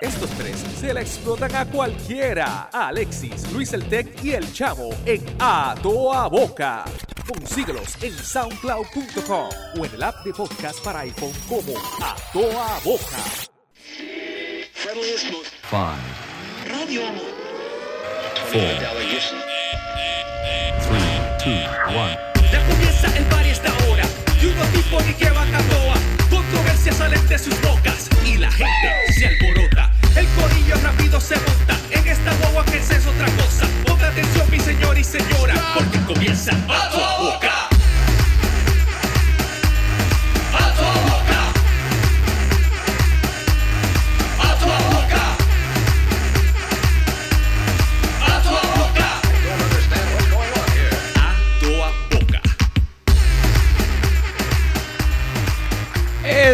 Estos tres se la explotan a cualquiera. A Alexis, Luis el Tech y el Chavo en A Toa Boca. Consíguelos en soundcloud.com o en el app de podcast para iPhone como A Toa Boca. Five, Radio Amor. four, three, two, one. Ya comienza el bar y esta hora Y unos tipos ni que van a toa Controversias salen de sus bocas Y la gente se alborota. El corillo rápido se monta En esta guagua que es otra cosa. Ponga atención mi señor y señora Porque comienza a tu boca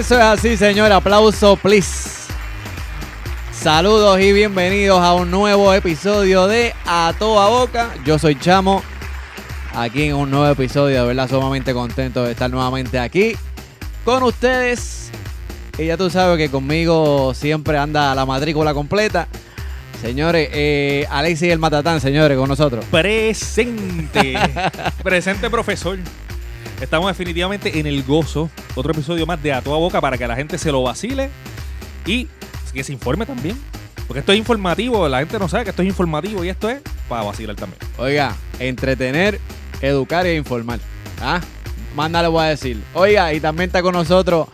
Eso es así, señor. Aplauso, please. Saludos y bienvenidos a un nuevo episodio de A Toda Boca. Yo soy Chamo. Aquí en un nuevo episodio, de verdad, sumamente contento de estar nuevamente aquí con ustedes. Y ya tú sabes que conmigo siempre anda la matrícula completa. Señores, eh, Alexis el Matatán, señores, con nosotros. Presente. Presente, profesor. Estamos definitivamente en el gozo. Otro episodio más de A Toda Boca para que la gente se lo vacile y que se informe también. Porque esto es informativo. La gente no sabe que esto es informativo y esto es para vacilar también. Oiga, entretener, educar e informar. ¿Ah? Más nada le voy a decir. Oiga, y también está con nosotros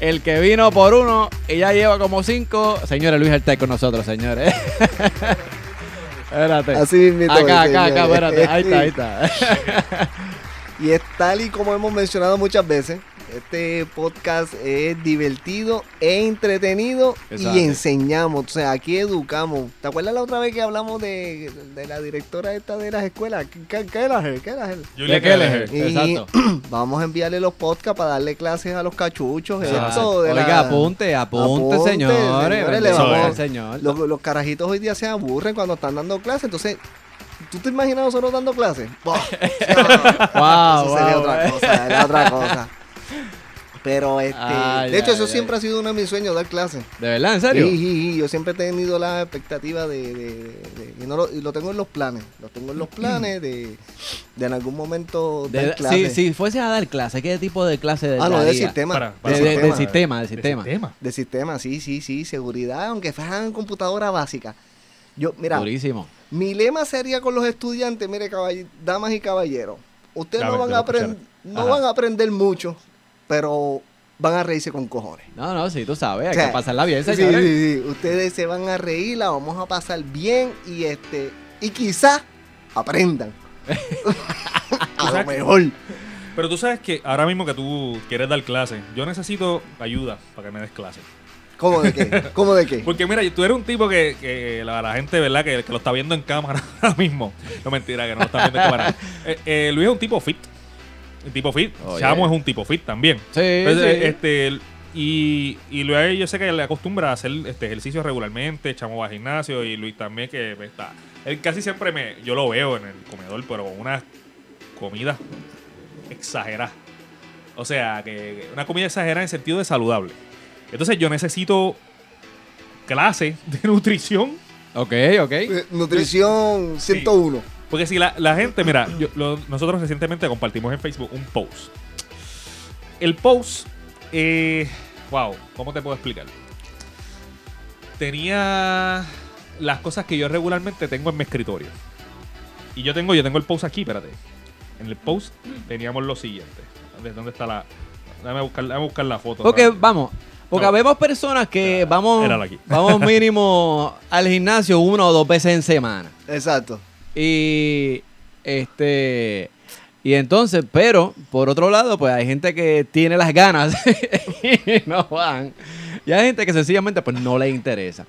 el que vino por uno y ya lleva como cinco. Señores, Luis está con nosotros, señores. espérate. Así mismito, Acá, acá, acá, espérate. Ahí está, ahí está. Y es tal y como hemos mencionado muchas veces, este podcast es divertido e entretenido Exacto. y enseñamos, o sea, aquí educamos. ¿Te acuerdas la otra vez que hablamos de, de la directora esta de las escuelas? ¿Qué, qué era él? ¿Qué era él? De Kelleher. Exacto. vamos a enviarle los podcasts para darle clases a los cachuchos. Esto de Oiga, la- apunte, apunte, Apunte, señores. señores, le Bendición vamos- al señor. Los, los carajitos hoy día se aburren cuando están dando clases, entonces... ¿Tú te imaginas nosotros dando clases? Wow, eso sería wow, otra eh. cosa, era otra cosa. Pero este, de hecho, eso siempre ha sido uno de mis sueños, dar clases. ¿De verdad? ¿En serio? Sí, sí, sí, yo siempre he tenido la expectativa de, de- de- y, no lo, y lo tengo en los planes, lo tengo en los planes de, de en algún momento De- dar clases. si, si fuese a dar clase, ¿qué tipo de clase de ah, no, de sistema. Para- De- para- de- sistema. del sistema, del De sistema. sistema. De sistema, sí, sí, sí, seguridad, aunque fueran computadora básica. Yo, mira, Durísimo. mi lema sería con los estudiantes, mire, caball- damas y caballeros, ustedes no van a no van a aprender mucho, pero van a reírse con cojones. No, no, sí, tú sabes, hay O sea, que pasarla bien, Sí, señores. sí, sí. Ustedes se van a reír, la vamos a pasar bien y este y quizás aprendan. a lo mejor. Pero tú sabes que ahora mismo que tú quieres dar clases, yo necesito ayuda para que me des clases. ¿Cómo de qué? ¿Cómo de qué? Porque mira, tú eres un tipo que, que la, la gente, ¿verdad? Que, que lo está viendo en cámara ahora mismo. No mentira, que no lo está viendo en cámara. Eh, eh, Luis es un tipo fit. Un tipo fit. Oye. Chamo es un tipo fit también. Sí, Entonces, sí. este, y, y Luis yo sé que le acostumbra a hacer este ejercicio regularmente. Chamo va al gimnasio y Luis también que está. Él casi siempre me, yo lo veo en el comedor, pero con una comida exagerada. O sea, que una comida exagerada en sentido de saludable. Entonces yo necesito clase de nutrición. Ok, ok. Eh, Nutrición 101. Porque si la, la gente, mira, yo- lo- nosotros recientemente compartimos en Facebook un post. El post, eh, wow, ¿cómo te puedo explicar? Tenía las cosas que yo regularmente tengo en mi escritorio. Y yo tengo, yo tengo el post aquí, espérate. En el post teníamos lo siguiente. ¿Dónde, dónde está la...? Déjame buscar, déjame buscar la foto. Ok, rápido. vamos. Porque No. vemos personas que vamos, vamos mínimo al gimnasio una o dos veces en semana. Exacto. Y este y entonces, pero por otro lado, pues hay gente que tiene las ganas y no van. Y hay gente que sencillamente pues no le interesa.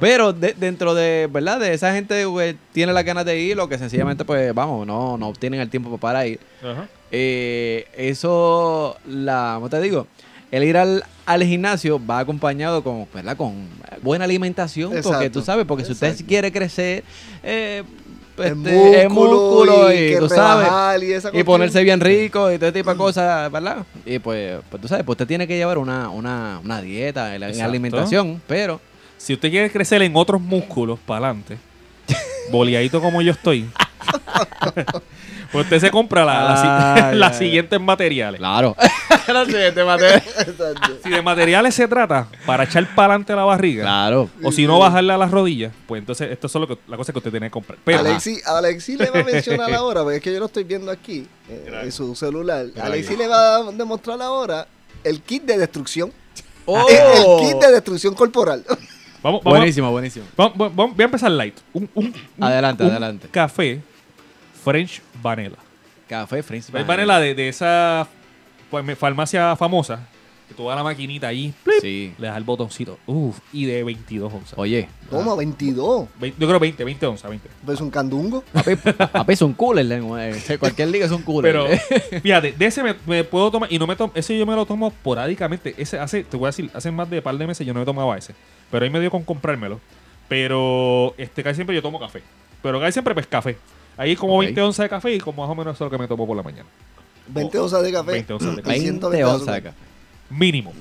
Pero de- dentro de, ¿verdad? De esa gente que tiene las ganas de ir, o que sencillamente pues vamos, no, no tienen el tiempo para ir. Ajá. Eh, eso, la, ¿cómo te digo? El ir al, al gimnasio va acompañado con, ¿verdad? con buena alimentación, porque tú sabes, porque si usted quiere crecer, eh, El este, el músculo y, que tú sabes, y esa y cuestión. ponerse bien rico y todo tipo de cosas, ¿verdad? Y pues, pues tú sabes, pues usted tiene que llevar una, una, una dieta en alimentación, pero Si usted quiere crecer en otros músculos para adelante, boleadito como yo estoy, pues usted se compra la, las siguientes materiales. Claro. La siguiente materia. Exacto. Si de materiales se trata para echar para adelante la barriga, Claro. o si no bajarle a las rodillas, pues entonces esto es lo que, la cosa que usted tiene que comprar. Pero, Alexi, Alexi le va a mencionar ahora, porque es que yo lo estoy viendo aquí eh, en su celular. Mira Alexi le va a demostrar ahora el kit de destrucción. Oh. El, el kit de destrucción corporal. vamos, vamos, Buenísimo, buenísimo. vamos- vamos- vamos- voy a empezar light. Un, un- un- Adelante, un adelante. Café French Vanilla. Café French French Vanilla de, de esa pues, me- farmacia famosa, que tú vas a la maquinita ahí, plip, Sí. le das el botoncito. Uf, y de 22 onzas. Oye. Toma, 22. Ve- Yo creo 20, 20 onzas, 20. Es un candungo. Papi es un cooler. eh, Cualquier liga es un cooler. Pero, fíjate, de ese me, me puedo tomar, y no me tomo, ese yo me lo tomo porádicamente. Ese hace, te voy a decir, hace más de par de meses yo no me tomaba ese. Pero ahí me dio con comprármelo. Pero, este, casi siempre yo tomo café. Pero casi siempre, pues, café. Ahí como Ok. 20 onzas de café y como más o menos eso es lo que me tomo por la mañana. 20 onzas de café. 20 onzas de café. 120 20 de onzas de café. Mínimo.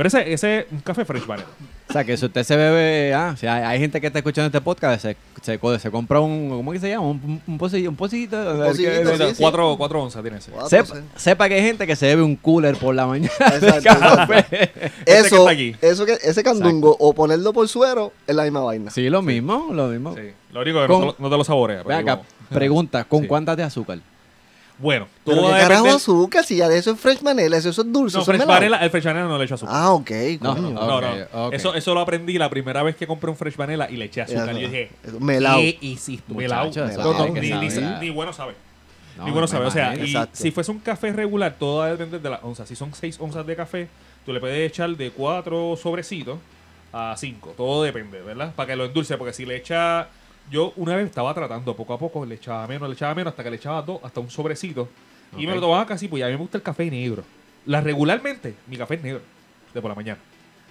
Pero ese, ese es un café French Vanilla. O sea, que si usted se bebe, ah, si hay, hay gente que está escuchando este podcast, se, se, se compra un, ¿cómo que se llama? Un, un, un pocillito, un pocillito. pocillito, que- sí, sí. Cuatro, cuatro onzas tiene ese. Cuatro, sepa, sí. sepa que hay gente que se bebe un cooler por la mañana. Exacto, café. Este que Eso, eso que, ese candungo o ponerlo por suero es la misma vaina. Sí, lo mismo, lo mismo. Sí. Lo único que Con- no, te lo- no te lo saborea. Ve pero acá, pregunta, ¿con Sí. cuántas de azúcar? Bueno, Pero todo qué va a carajo depender- azúcar, si ya de eso es French vanilla, eso, eso es dulce. No, melado. Vanilla, el French Vanilla no le echo azúcar. Ah, ok, No, coño. no, No, Ok, no. ok. Eso, eso lo aprendí la primera vez que compré un Fresh Vanilla y le eché azúcar. Y yo dije, melao. ¿qué hiciste? Melao. Ni, ni, saber. ni bueno sabe. No, ni bueno sabe. O sea, y si fuese un café regular, todo va a depender de las onzas. Si son 6 onzas de café, tú le puedes echar de 4 sobrecitos a 5. Todo depende, ¿verdad? Para que lo endulce. Porque si le echa. Yo una vez estaba tratando poco a poco, le echaba menos, le echaba menos, hasta que le echaba dos, hasta un sobrecito. Y me lo tomaba casi, pues ya a mí me gusta el café negro. La regularmente, mi café es negro, de por la mañana.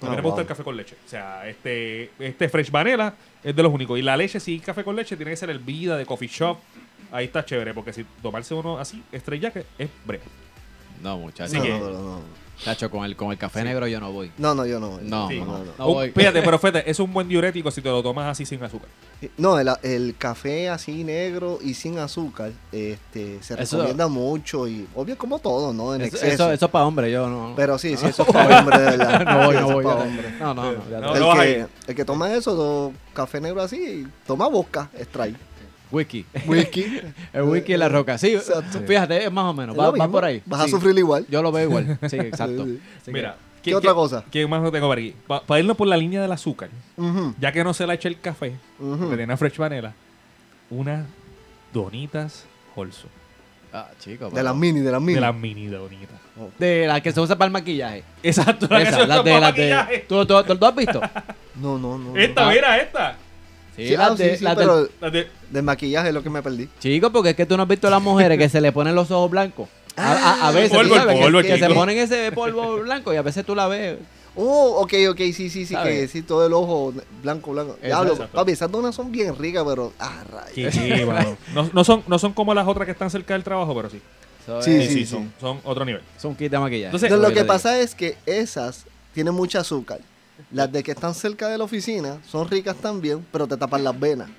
A mí Ah, no me gusta el café con leche. O sea, este, este Fresh Vanilla es de los únicos. Y la leche, si café con leche, tiene que ser el vida de coffee shop. Ahí está chévere, porque si tomarse uno así, estrella, que es breve. No, muchacho. Así no, que- no, no, no. Chacho, con el, con el café negro yo no voy. No, no, yo no. No, Sí. no, no. no Un- voy. fíjate, pero fíjate, es un buen diurético si te lo tomas así sin azúcar. No, el, el café así negro y sin azúcar este, se Eso- recomienda mucho y obvio como todo, ¿no? En Eso, exceso. eso, eso es para hombre, yo no. Pero sí, sí, eso es para hombre, de verdad. no voy, Sí, no eso voy. pa' ya. hombre. No, no, no. ya No, el, vas que, el que toma eso, do- café negro así, toma vodka, extrae. Whisky. Whisky. El whisky y la roca. Sí, Exacto. fíjate, es más o menos. Va, por ahí. Vas a sufrir igual. Yo lo veo igual. Sí, exacto. Sí, Mira. ¿Qué otra cosa? ¿Qué más no tengo para aquí? Para irnos por la línea del azúcar, ya que no se le echa el café, que tiene Fresh Vanilla, unas donitas Holso. Ah, chico. De las mini, de las mini. De las mini donitas. De las que se usa para el maquillaje. Exacto, la que Esa, se usa las de, de. ¿tú, tú, has visto? No, no, no. no. Esta, Ah. mira, esta. Sí, ah, de, sí, sí, pero del maquillaje es lo que me perdí. Chico, porque es que tú no has visto a las mujeres que se le ponen los ojos blancos. A, a- a veces, polvo, sabes, polvo, que, se ponen ese polvo blanco y a veces tú la ves. Oh, ok, ok, sí, sí, sí, ¿Sabes? que sí, todo el ojo blanco, blanco. Diablo, Exacto. papi, esas donas son bien ricas, pero. Ah, rayos. Sí, sí, mano. no, no son, no son como las otras que están cerca del trabajo, pero sí. Sí, Sí, sí, sí. son, son otro nivel. Son kit de maquillaje. Entonces, Entonces, lo que digo. pasa es que esas tienen mucho azúcar. Las de que están cerca de la oficina son ricas también, pero te tapan las venas.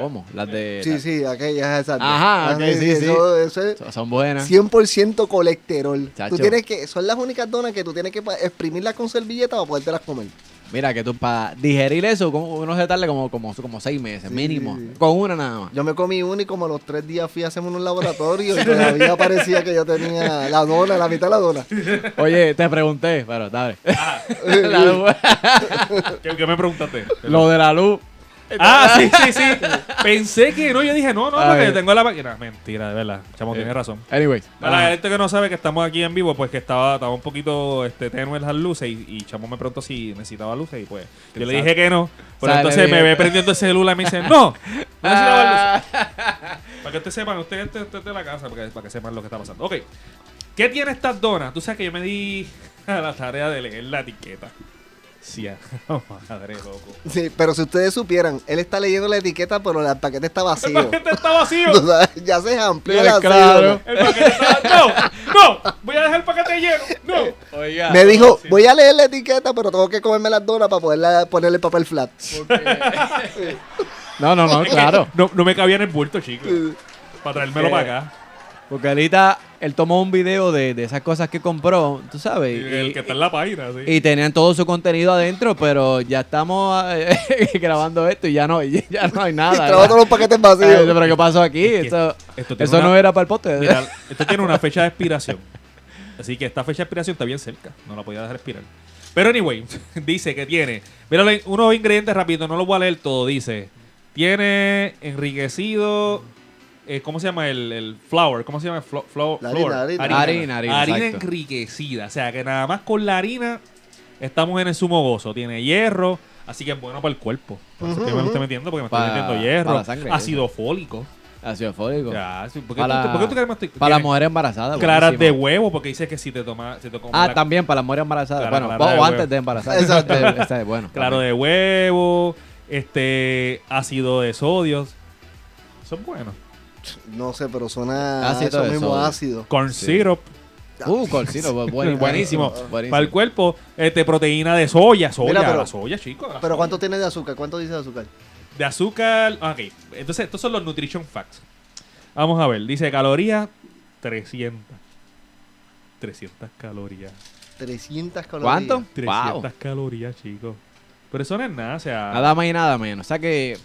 ¿Cómo? Las de. Sí, sí, aquellas esas. Ajá, Ah, sí, sí. Eso, eso es Son- buenas. 100% colesterol. Chacho. Tú tienes que, son las únicas donas que tú tienes que exprimirlas con servilleta para podértelas comer. Mira, que tú para digerir eso, como- uno se tarda como, como, como seis meses, Sí, mínimo. Con una nada más. Yo me comí una y como a los tres días fui a hacerme un laboratorio y todavía parecía que yo tenía la dona, la mitad de la dona. Oye, te pregunté, pero dale. Ah. La luz- ¿Qué, qué me preguntaste? lo de la luz. Ah, sí, sí, sí. Pensé que no. Yo dije, no, no, A porque ver. tengo la máquina. Mentira, de verdad. Chamo, tiene razón. Anyway. Para la ajá. gente que no sabe que estamos aquí en vivo, pues que estaba, estaba un poquito este, tenue las luces y, y Chamo me preguntó si necesitaba luces y pues yo le Exacto. dije que no. Pero entonces me ve prendiendo el celular y me dice, no, no necesitaba luces. Ah, Para que ustedes sepan, ustedes usted, usted de la casa, para que, para que sepan lo que está pasando. Ok, ¿qué tiene estas donas? Tú sabes que yo me di a la tarea de leer la etiqueta. Sí, madre, loco. Sí, pero si ustedes supieran, él está leyendo la etiqueta, pero el paquete está El vacío. paquete está vacío. Tú sabes, ya se amplió la claro. El paquete está No, no, voy a dejar el paquete lleno. No. Oiga. Me dijo, voy a leer la etiqueta, pero tengo que comerme las donas para poderla ponerle papel flat. No, no, no, claro. No, no me cabía en el bulto, chico. Para traérmelo Eh, para acá. Porque ahorita él tomó un video de, de esas cosas que compró, tú sabes. Y el y- que está en la página, sí. y tenían todo su contenido adentro, pero ya estamos eh, grabando esto y ya no, y ya no hay nada. ¿verdad? todos los paquetes vacíos. pero ¿qué pasó aquí? Es Eso, esto eso una- no era para el pote. Mira, esto tiene una fecha de expiración. Así que esta fecha de expiración está bien cerca. No la podía dejar expirar. Pero anyway, dice que tiene. Mira, unos ingredientes rápido, no los voy a leer todo. Dice: Tiene enriquecido. Eh, ¿Cómo se llama el, el flour? ¿Cómo se llama el flo- flo- La flour? harina, harina. Harina, harina, enriquecida. O sea, que nada más con la harina estamos en el sumo gozo. Tiene hierro, así que es bueno para el cuerpo. Por eso es que me lo estoy metiendo, porque me estoy metiendo para hierro. la sangre, ácido fólico. Ácido fólico. Ya, sí, ¿por qué Para, tú- por qué tú crees estoy- para las mujeres embarazadas. Claras de huevo, porque dice que si te tomas. Si Ah, la- también para las mujeres embarazadas. Clara, bueno, clara de o antes huevo. de embarazar. Exacto. Este- este es bueno. Claro también. de huevo, este ácido de sodio. Son buenos. No sé, pero suena Ácido eso mismo sodio. ácido. Corn Sí. syrup. Uh, bu- buen- Buenísimo. buenísimo. Para el cuerpo, este, proteína de soya. Soya, Mira, pero- la soya, chicos. la Pero soya. ¿cuánto tiene de azúcar? ¿Cuánto dice de azúcar? De azúcar. Ok, entonces estos son los nutrition facts. Vamos a ver, dice calorías 300. 300 calorías. 300 calorías. ¿Cuánto? 300 Wow. calorías, chicos. Pero eso no es nada, o sea. Nada más y nada menos. O sea que.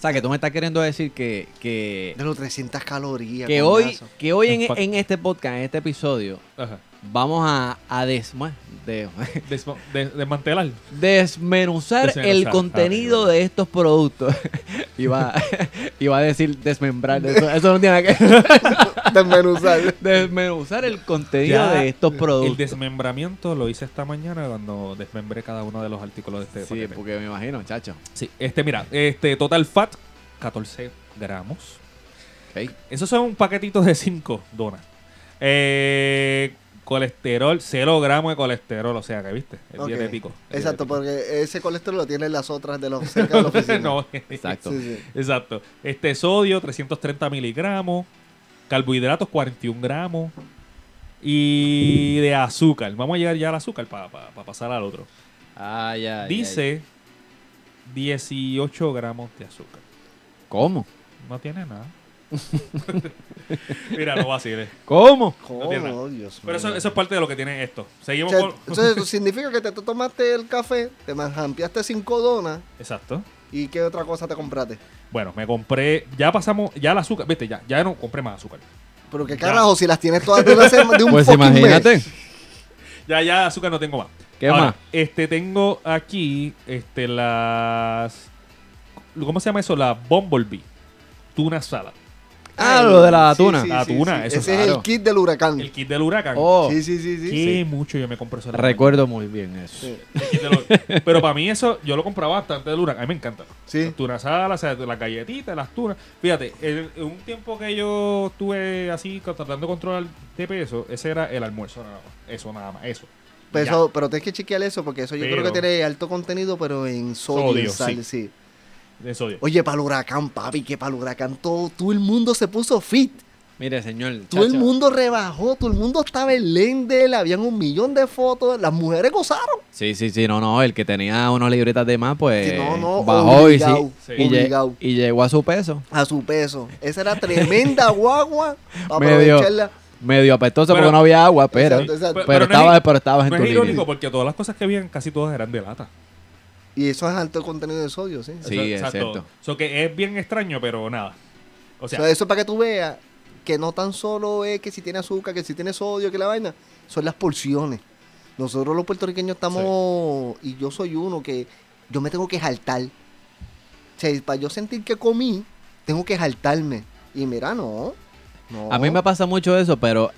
O sea que tú me estás queriendo decir que. que De los 300 calorías. que hoy, que hoy en, en este podcast, en este episodio, Ajá. vamos a, a des- bueno, de- Desmo- de- desmantelar. desmenuzar Desmenuzar. el Ah, contenido ok, de estos productos. iba, iba a decir desmembrar. Eso, eso no tiene nada que ver. Desmenuzar. Desmenuzar el contenido Ya, de estos El productos. desmembramiento lo hice esta mañana cuando desmembré cada uno de los artículos de este Sí, paquete. porque me imagino, chacho. Sí, este, mira, este total fat, 14 gramos. Ok. Esos son un paquetito de 5 donas. Eh, colesterol, 0 gramos de colesterol, o sea que viste, el Ok. dietético. el Exacto, dietético. porque ese colesterol lo tienen las otras de los cerca de la oficina. no, Exacto. Sí, sí. Exacto. Este sodio, 330 miligramos. Carbohidratos, 41 gramos. Y de azúcar. Vamos a llegar ya al azúcar para pasar al otro. Ah, ya. ya, ya. Dice 18 gramos de azúcar. ¿Cómo? No tiene nada. Mira, no vaciles. ¿Cómo? ¿Cómo? tiene nada. Oh, Dios Pero eso, eso es parte de lo que tiene esto. O Seguimos sea, con. entonces, eso significa que te, tú tomaste el café, te jampeaste cinco donas Exacto. Y ¿qué otra cosa te compraste? Bueno, me compré. Ya pasamos. Ya el azúcar. Viste, ya, ya no compré más azúcar. Pero qué Ya. carajo, si las tienes todas de, una sema- de un Pues fucking imagínate. mes. Ya, ya azúcar no tengo más. ¿Qué Ahora, más? Este, tengo aquí este, las. ¿Cómo se llama eso? La Bumblebee. Tuna salad. Ah, lo de la tuna. sí, La tuna, sí. eso Ese es es el kit del huracán. El kit del huracán. Oh, Sí, sí, sí, sí. Qué mucho yo me compré eso. recuerdo muy bien eso. Sí. mañana. El kit del huracán. Pero para mí eso, yo lo compraba bastante del huracán. A mí me encanta. Sí. Las tuna salad, o sea, las galletitas, las tunas. Fíjate, en, en un tiempo que yo estuve así co- tratando de controlar de peso, ese era el almuerzo nada más. Eso nada más, eso. Pero, Ya. pero tienes que chequear eso porque eso yo creo que tiene alto contenido, pero en sodio, Sodio, en sal, sí. sí. De sodio. Oye, para el huracán, papi, que para el huracán todo, todo el mundo se puso fit. Mire, señor. Todo el mundo rebajó, todo el mundo estaba en Lendel, habían un millón de fotos, las mujeres gozaron. Sí, sí, sí, no, no. El que tenía unas libretas de más, pues Sí, no, no, bajó obligado, y, sí, sí. y, llegó a su peso. A su peso. Esa era tremenda guagua para Medio- aprovecharla. Medio apestoso Pero- porque no había agua, pero, Exacto, exacto. pero, Pero no estaba, es- pero estabas en tu es irónico porque todas las cosas que habían casi todas eran de lata. Y eso es alto contenido de sodio, sí. Sí, es cierto. Eso que es bien extraño, pero nada. O O sea, sea, eso es para que tú veas que no tan solo es que si tiene azúcar, que si tiene sodio, que la vaina, son las porciones. Nosotros los puertorriqueños estamos, y yo soy uno que yo me tengo que jaltar. O sea, para yo sentir que comí, tengo que jaltarme. Y mira, no. no. A mí me pasa mucho eso, pero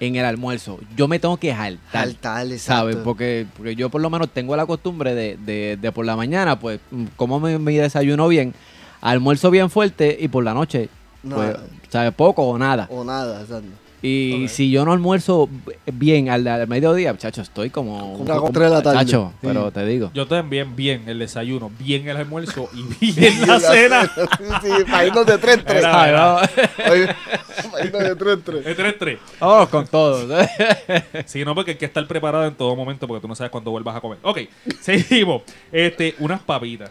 en el almuerzo yo me tengo que jaltar. Jaltar, exacto. ¿Sabes? Porque, porque yo por lo menos tengo la costumbre de, de, de por la mañana, pues, mm, como mi desayuno bien, almuerzo bien fuerte y por la noche, No, pues, ¿sabes? Poco o nada. O nada, exacto. Y Ok. si yo no almuerzo bien al, al mediodía, chacho, estoy como... Como a las tres de la tarde. Chacho, Sí. pero te digo. Yo también bien el desayuno, bien el almuerzo y bien la cena. sí, para irnos de tres, tres. Era- Ay, vamos, Para irnos de tres, tres. Es 3-3. vámonos con todo. Sí, no, porque hay que estar preparado en todo momento porque tú no sabes cuándo vuelvas a comer. Ok, seguimos. Este, unas papitas.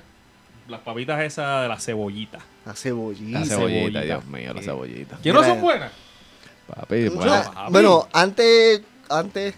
Las papitas esas de la cebollita. La cebollita. La cebollita. cebollita, Dios mío, la Eh, cebollita. Que no son buenas. Papi, bueno, papi. bueno, antes, antes,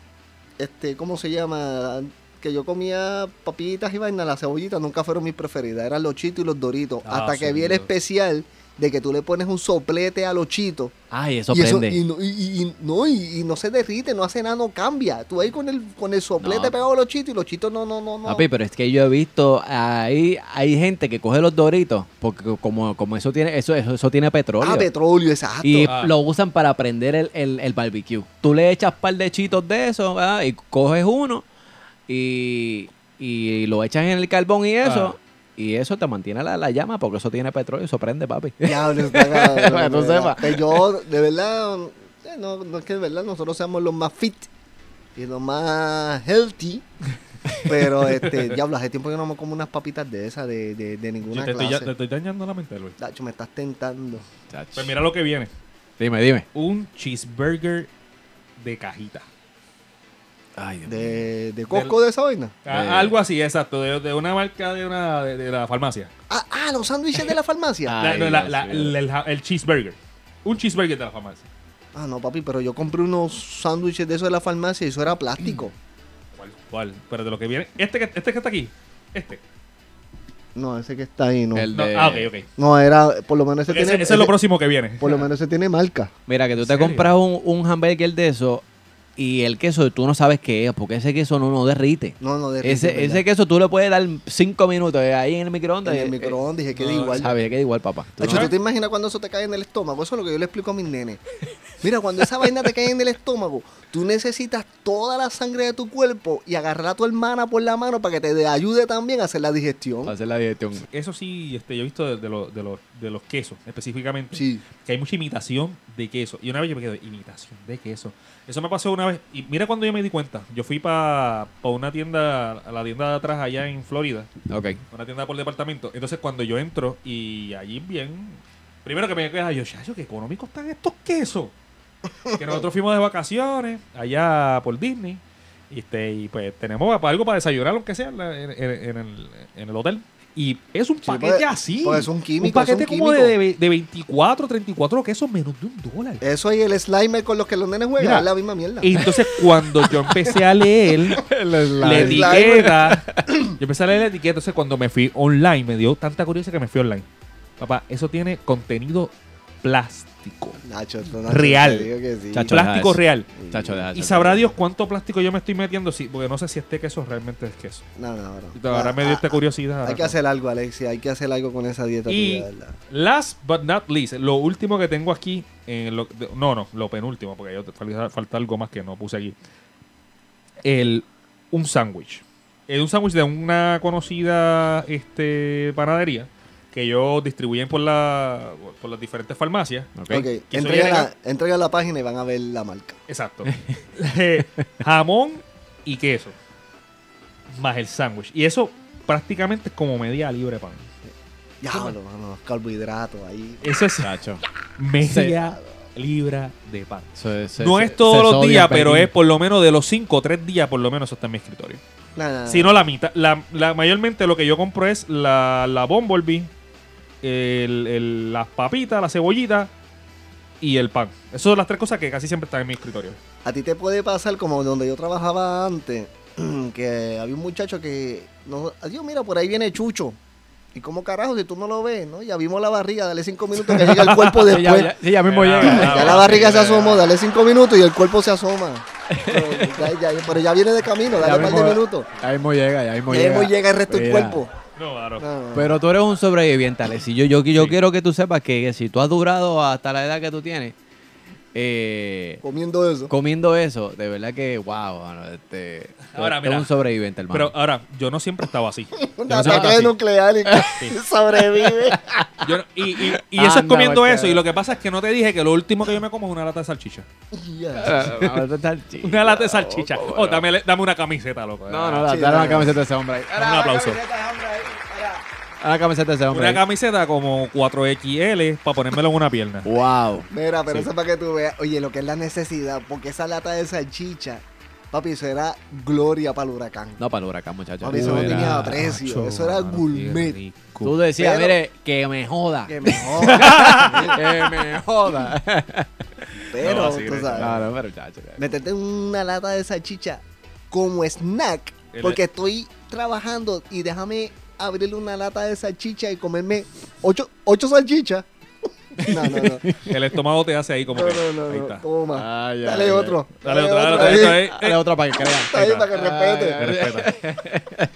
este, ¿cómo se llama? Que yo comía papitas y vainas, las cebollitas nunca fueron mis preferidas, eran los chitos y los doritos. Ah, hasta que vi el Dios. De que tú le pones un soplete a los chitos. Ay, eso y, eso, prende. y, no, y, y- y- no, y, y no se derrite, no hace nada, no cambia. Tú ahí con el, con el soplete No. pegado a los chitos y los chitos no, no, no, no. Papi, pero es que yo he visto ahí hay gente que coge los doritos porque como, como eso tiene eso, eso, eso tiene petróleo ah, petróleo, exacto. y Ah. lo usan para prender el, el, el barbecue. Tú le echas par de chitos de eso ¿verdad? y coges uno y, y lo echas en el carbón y eso Ah. Y eso te mantiene la, la llama porque eso tiene petróleo, eso prende, papi. Diablo, está cabrón, Para que tú sepas. Que yo, de verdad, eh, no, no es que de verdad nosotros seamos los más fit y los más healthy. Pero, este, diablo, hace tiempo que no me como unas papitas de esas, de, de, de ninguna te, estoy, ya- clase. te estoy dañando la mente, Luis. Tacho, me estás tentando. Pues mira lo que viene. Dime, dime. Un cheeseburger de cajita. Ay, ¿De, de Costco de esa vaina? Ah. Algo así, exacto. De, de una marca de una de, de la farmacia. Ah, ah, los sándwiches de la farmacia. La- Ay, no, la- Dios la- mío. el, cheeseburger. Un cheeseburger de la farmacia. Ah, no, papi, pero yo compré unos sándwiches de eso de la farmacia y eso era plástico. ¿Cuál? ¿Cuál? Pero de lo que viene. Este que, este que está aquí. Este. No, ese que está ahí, no. El No, de- ah, ok, ok. No, era, por lo menos ese Ese, tiene... ese es lo próximo que viene. Por lo menos ese tiene marca. Mira, que tú te serio? compras un, un hamburger de eso y el queso tú no sabes qué es, porque ese queso no, no derrite. No, no, de Ese, ese queso tú le puedes dar cinco minutos eh, ahí en el microondas. En el y- microondas y que quede no, igual. Sabes, queda igual, papá. Tú Hacho, no- ¿tú te imaginas cuando eso te cae en el estómago? Eso es lo que yo le explico a mis nenes. Mira, cuando esa vaina te cae en el estómago, tú necesitas toda la sangre de tu cuerpo y agarrar a tu hermana por la mano para que te de- ayude también a hacer la digestión. hacer la digestión. Eso sí, este, yo he visto de, de los- de los, de los quesos específicamente. Sí. Que hay mucha imitación de queso. Y una vez yo me quedé, imitación de queso. Eso me pasó una vez. Y mira cuando yo me di cuenta. Yo fui para una tienda, a la tienda de atrás allá en Florida. Ok. Una tienda por departamento. Entonces cuando yo entro y allí bien... Primero que me quedé yo, chacho, qué económicos están estos quesos. Que nosotros fuimos de vacaciones allá por Disney. Y, este, y pues tenemos algo para desayunar, aunque sea en, el, en el hotel. Y es un paquete pues, así. pues es un químico, Un paquete un como de, químico. de, de 24, 34 quesos menos de un dólar. Eso y el slime con los que los nenes juegan Mira, es la misma mierda. Y entonces cuando yo empecé a leer la etiqueta, yo empecé a leer la etiqueta, entonces cuando me fui online, me dio tanta curiosidad que me fui online. Papá, eso tiene contenido plástico. Nacho, Real. te digo que sí. Chacho, deja Plástico real. Chacho, deja Y sabrá Dios cuánto plástico yo me estoy metiendo, sí, porque no sé si este queso realmente es queso. No, no, no. Y Ahora me dio Ah, esta curiosidad. Hay que hacer algo, Alexia. Hay que hacer algo con esa dieta. Y tuya, ¿verdad? last but not least, lo último que tengo aquí, en lo- de- no, no, lo penúltimo, porque yo te- falta, falta algo más que no puse aquí. El, un sándwich. Es un sándwich de una conocida este, panadería que ellos distribuyen por, la, por las diferentes farmacias. Ok. Ok, Que eso entren viene a, la, página y van a ver la marca. Exacto. Eh, Jamón y queso. Más el sándwich. Y eso prácticamente es como media libre de pan. Ya, bueno, mano, carbohidratos ahí. Eso es Chacho. media libra de pan. Se- no es todos los días, pero es por lo menos de los 5 o 3 días, por lo menos eso está en mi escritorio. Nah, nah, Si no la mitad, la, la- mayormente lo que yo compro es la, la Bumblebee, el- el- las papitas, la cebollita y el pan. Esas son las tres cosas que casi siempre están en mi escritorio. A ti te puede pasar como donde yo trabajaba antes, que había un muchacho que, no, adiós, mira, por ahí viene Chucho. ¿Y cómo carajo si tú no lo ves? ¿no? Ya vimos la barriga, dale cinco minutos que llega el cuerpo Sí, ya, después. ya- sí, ya mismo Ya, llega. ya. Ya la barriga se asomó, dale cinco minutos y el cuerpo se asoma. Pero ya, ya- pero ya viene de camino, Ya dale un par mismo- de minutos. Ya mismo llega, ya mismo Ya llega. mismo llega el resto del cuerpo. No, claro. No, no, no. Pero tú eres un sobreviviente, Alex. Y yo, yo, yo Sí. quiero que tú sepas que, si tú has durado hasta la edad que tú tienes, eh, Comiendo eso. comiendo eso, de verdad que, wow, mano, este, Ahora, es mira, un sobreviviente, hermano. Pero ahora, yo no siempre estaba así. Un no ataque así. nuclear y sobrevive. Yo no- y, y- y eso es comiendo eso. Y lo que pasa es que no te dije que lo último que yo me como es una lata de salchicha. A chido. Una lata de salchicha. Oh, Oh, dame, dame una camiseta, loco. No, no, Sí, dale una camiseta de ese hombre ahí. Un aplauso. Una camiseta de ese hombre Una camiseta como 4XL para ponérmelo en una pierna. Wow. Mira, pero Sí. eso es para que tú veas, oye, lo que es la necesidad, porque esa lata de salchicha, papi, eso era gloria para el huracán. No, para el huracán, muchachos. Papi, eso no Era- tenía precio, eso era gourmet. Tú decías, Pero- mire, que me joda. Que mejor. que me joda. pero, No, sí, tú sabes, Claro, pero muchachos. meterte una lata de salchicha como snack, El- porque estoy trabajando y déjame abrirle una lata de salchicha y comerme ocho, ocho salchichas. No, no, no. El estómago te hace ahí como No, que. no, no, ahí está. Toma. Ay, Dale otro. Dale otro, dale otro, ahí. dale otro, eh. Dale otra para que crean. Ahí para que respete. Respeta.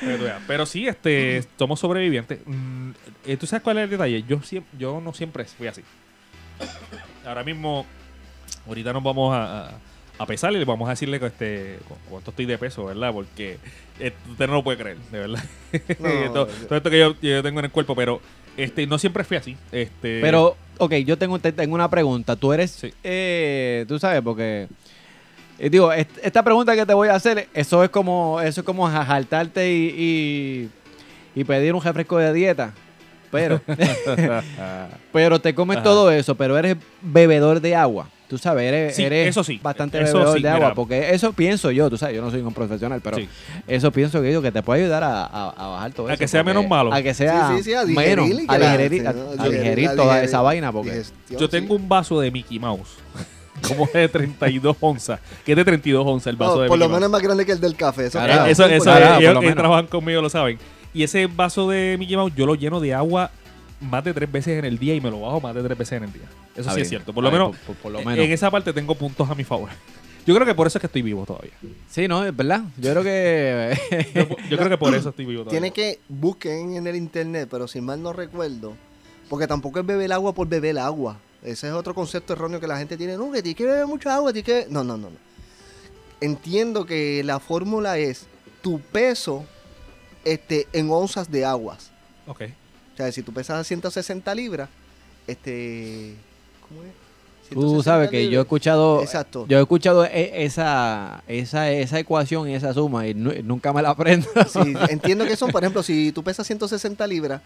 Tú veas. Pero sí, este, somos sobrevivientes. Mm, eh, ¿Tú sabes cuál es el detalle? Yo, siem- yo no siempre fui así. Ahora mismo, ahorita nos vamos a, a- a pesar le vamos a decirle que este, cu- cuánto estoy de peso, ¿verdad? Porque eh, usted no lo puede creer, de verdad. No, todo, todo esto que yo, yo tengo en el cuerpo, pero este, no siempre fui así. Este, Pero, ok, yo tengo, te- tengo una pregunta. Tú eres, Sí. eh, tú sabes, porque... eh, digo, est- esta pregunta que te voy a hacer, eso es como, eso es como jaltarte y, y, y pedir un refresco de dieta. Pero, pero te comes Ajá. todo eso, pero eres bebedor de agua. Tú sabes, eres, Sí, eres eso sí. bastante Eso bebedor sí, de agua. mira. Porque eso pienso yo, tú sabes, yo no soy un profesional, pero Sí. eso pienso que, yo, que te puede ayudar a, a- a bajar todo A eso. que sea menos malo. A que sea Sí, sí, sí, a menos, a digerir, a- a a toda esa vaina. Porque Digestión, Yo sí. tengo un vaso de Mickey Mouse. Como de 32 onzas. Que es de 32 onzas el vaso No, de por lo menos es más grande que el del café. Eso, eso, eso, por ellos trabajan conmigo lo saben. Y ese vaso de Mickey Mouse yo lo lleno de agua más de tres veces en el día y me lo bajo más de tres veces en el día. Eso sí bien, es cierto. Por lo bien, menos, por- por lo menos. en esa parte tengo puntos a mi favor. Yo creo que por eso es que estoy vivo todavía. Sí, no, es verdad. Yo creo que. Yo, yo creo que por eso estoy vivo todavía. Tiene que busquen en el internet, pero si mal no recuerdo, porque tampoco es beber agua por beber agua. Ese es otro concepto erróneo que la gente tiene. No, que tienes que beber mucha agua, tienes que... No, no, no, no. Entiendo que la fórmula es tu peso este, en onzas de aguas. Ok. O sea, si tú pesas 160 libras, este... ¿Cómo es? Tú 160 sabes que yo he escuchado. Exacto. Yo he escuchado e- esa, esa, esa ecuación y esa suma y nu- nunca me la aprendo. Sí, entiendo que son, por ejemplo, si tú pesas 160 libras,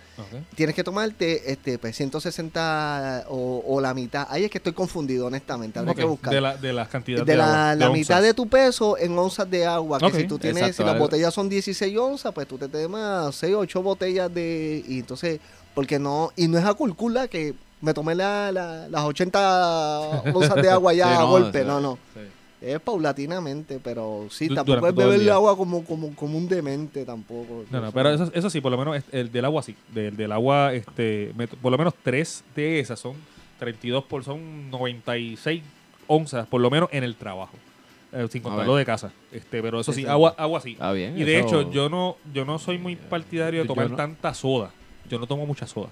tienes que tomarte este, pues, 160 o, o la mitad. Ahí es que estoy confundido, honestamente. Habría que buscar. De, la, de las cantidades De de, la, agua, la de mitad de tu peso en onzas de agua. Que si tú tienes, exacto, si las algo- botellas son 16 onzas, pues tú te tomas 6 o 8 botellas de. Y entonces, porque no. Y no es a culcula que me tomé la- la- las 80 onzas de agua ya Sí, a no, golpe. sí. No, no. Sí. Es paulatinamente, pero sí, Du- tampoco es el beber día. agua como, como, como un demente tampoco. No, no, pero eso, eso sí, por lo menos el del agua sí. Del, del agua, este, me- por lo menos tres de esas son 32 por, son 96 onzas, por lo menos en el trabajo. Eh, sin A contar lo ver. de casa. Este, pero eso Sí, sí, sí. agua, agua sí. Bien. Y de eso- hecho, yo no, yo no soy muy partidario de tomar no. tanta soda. Yo no tomo mucha soda.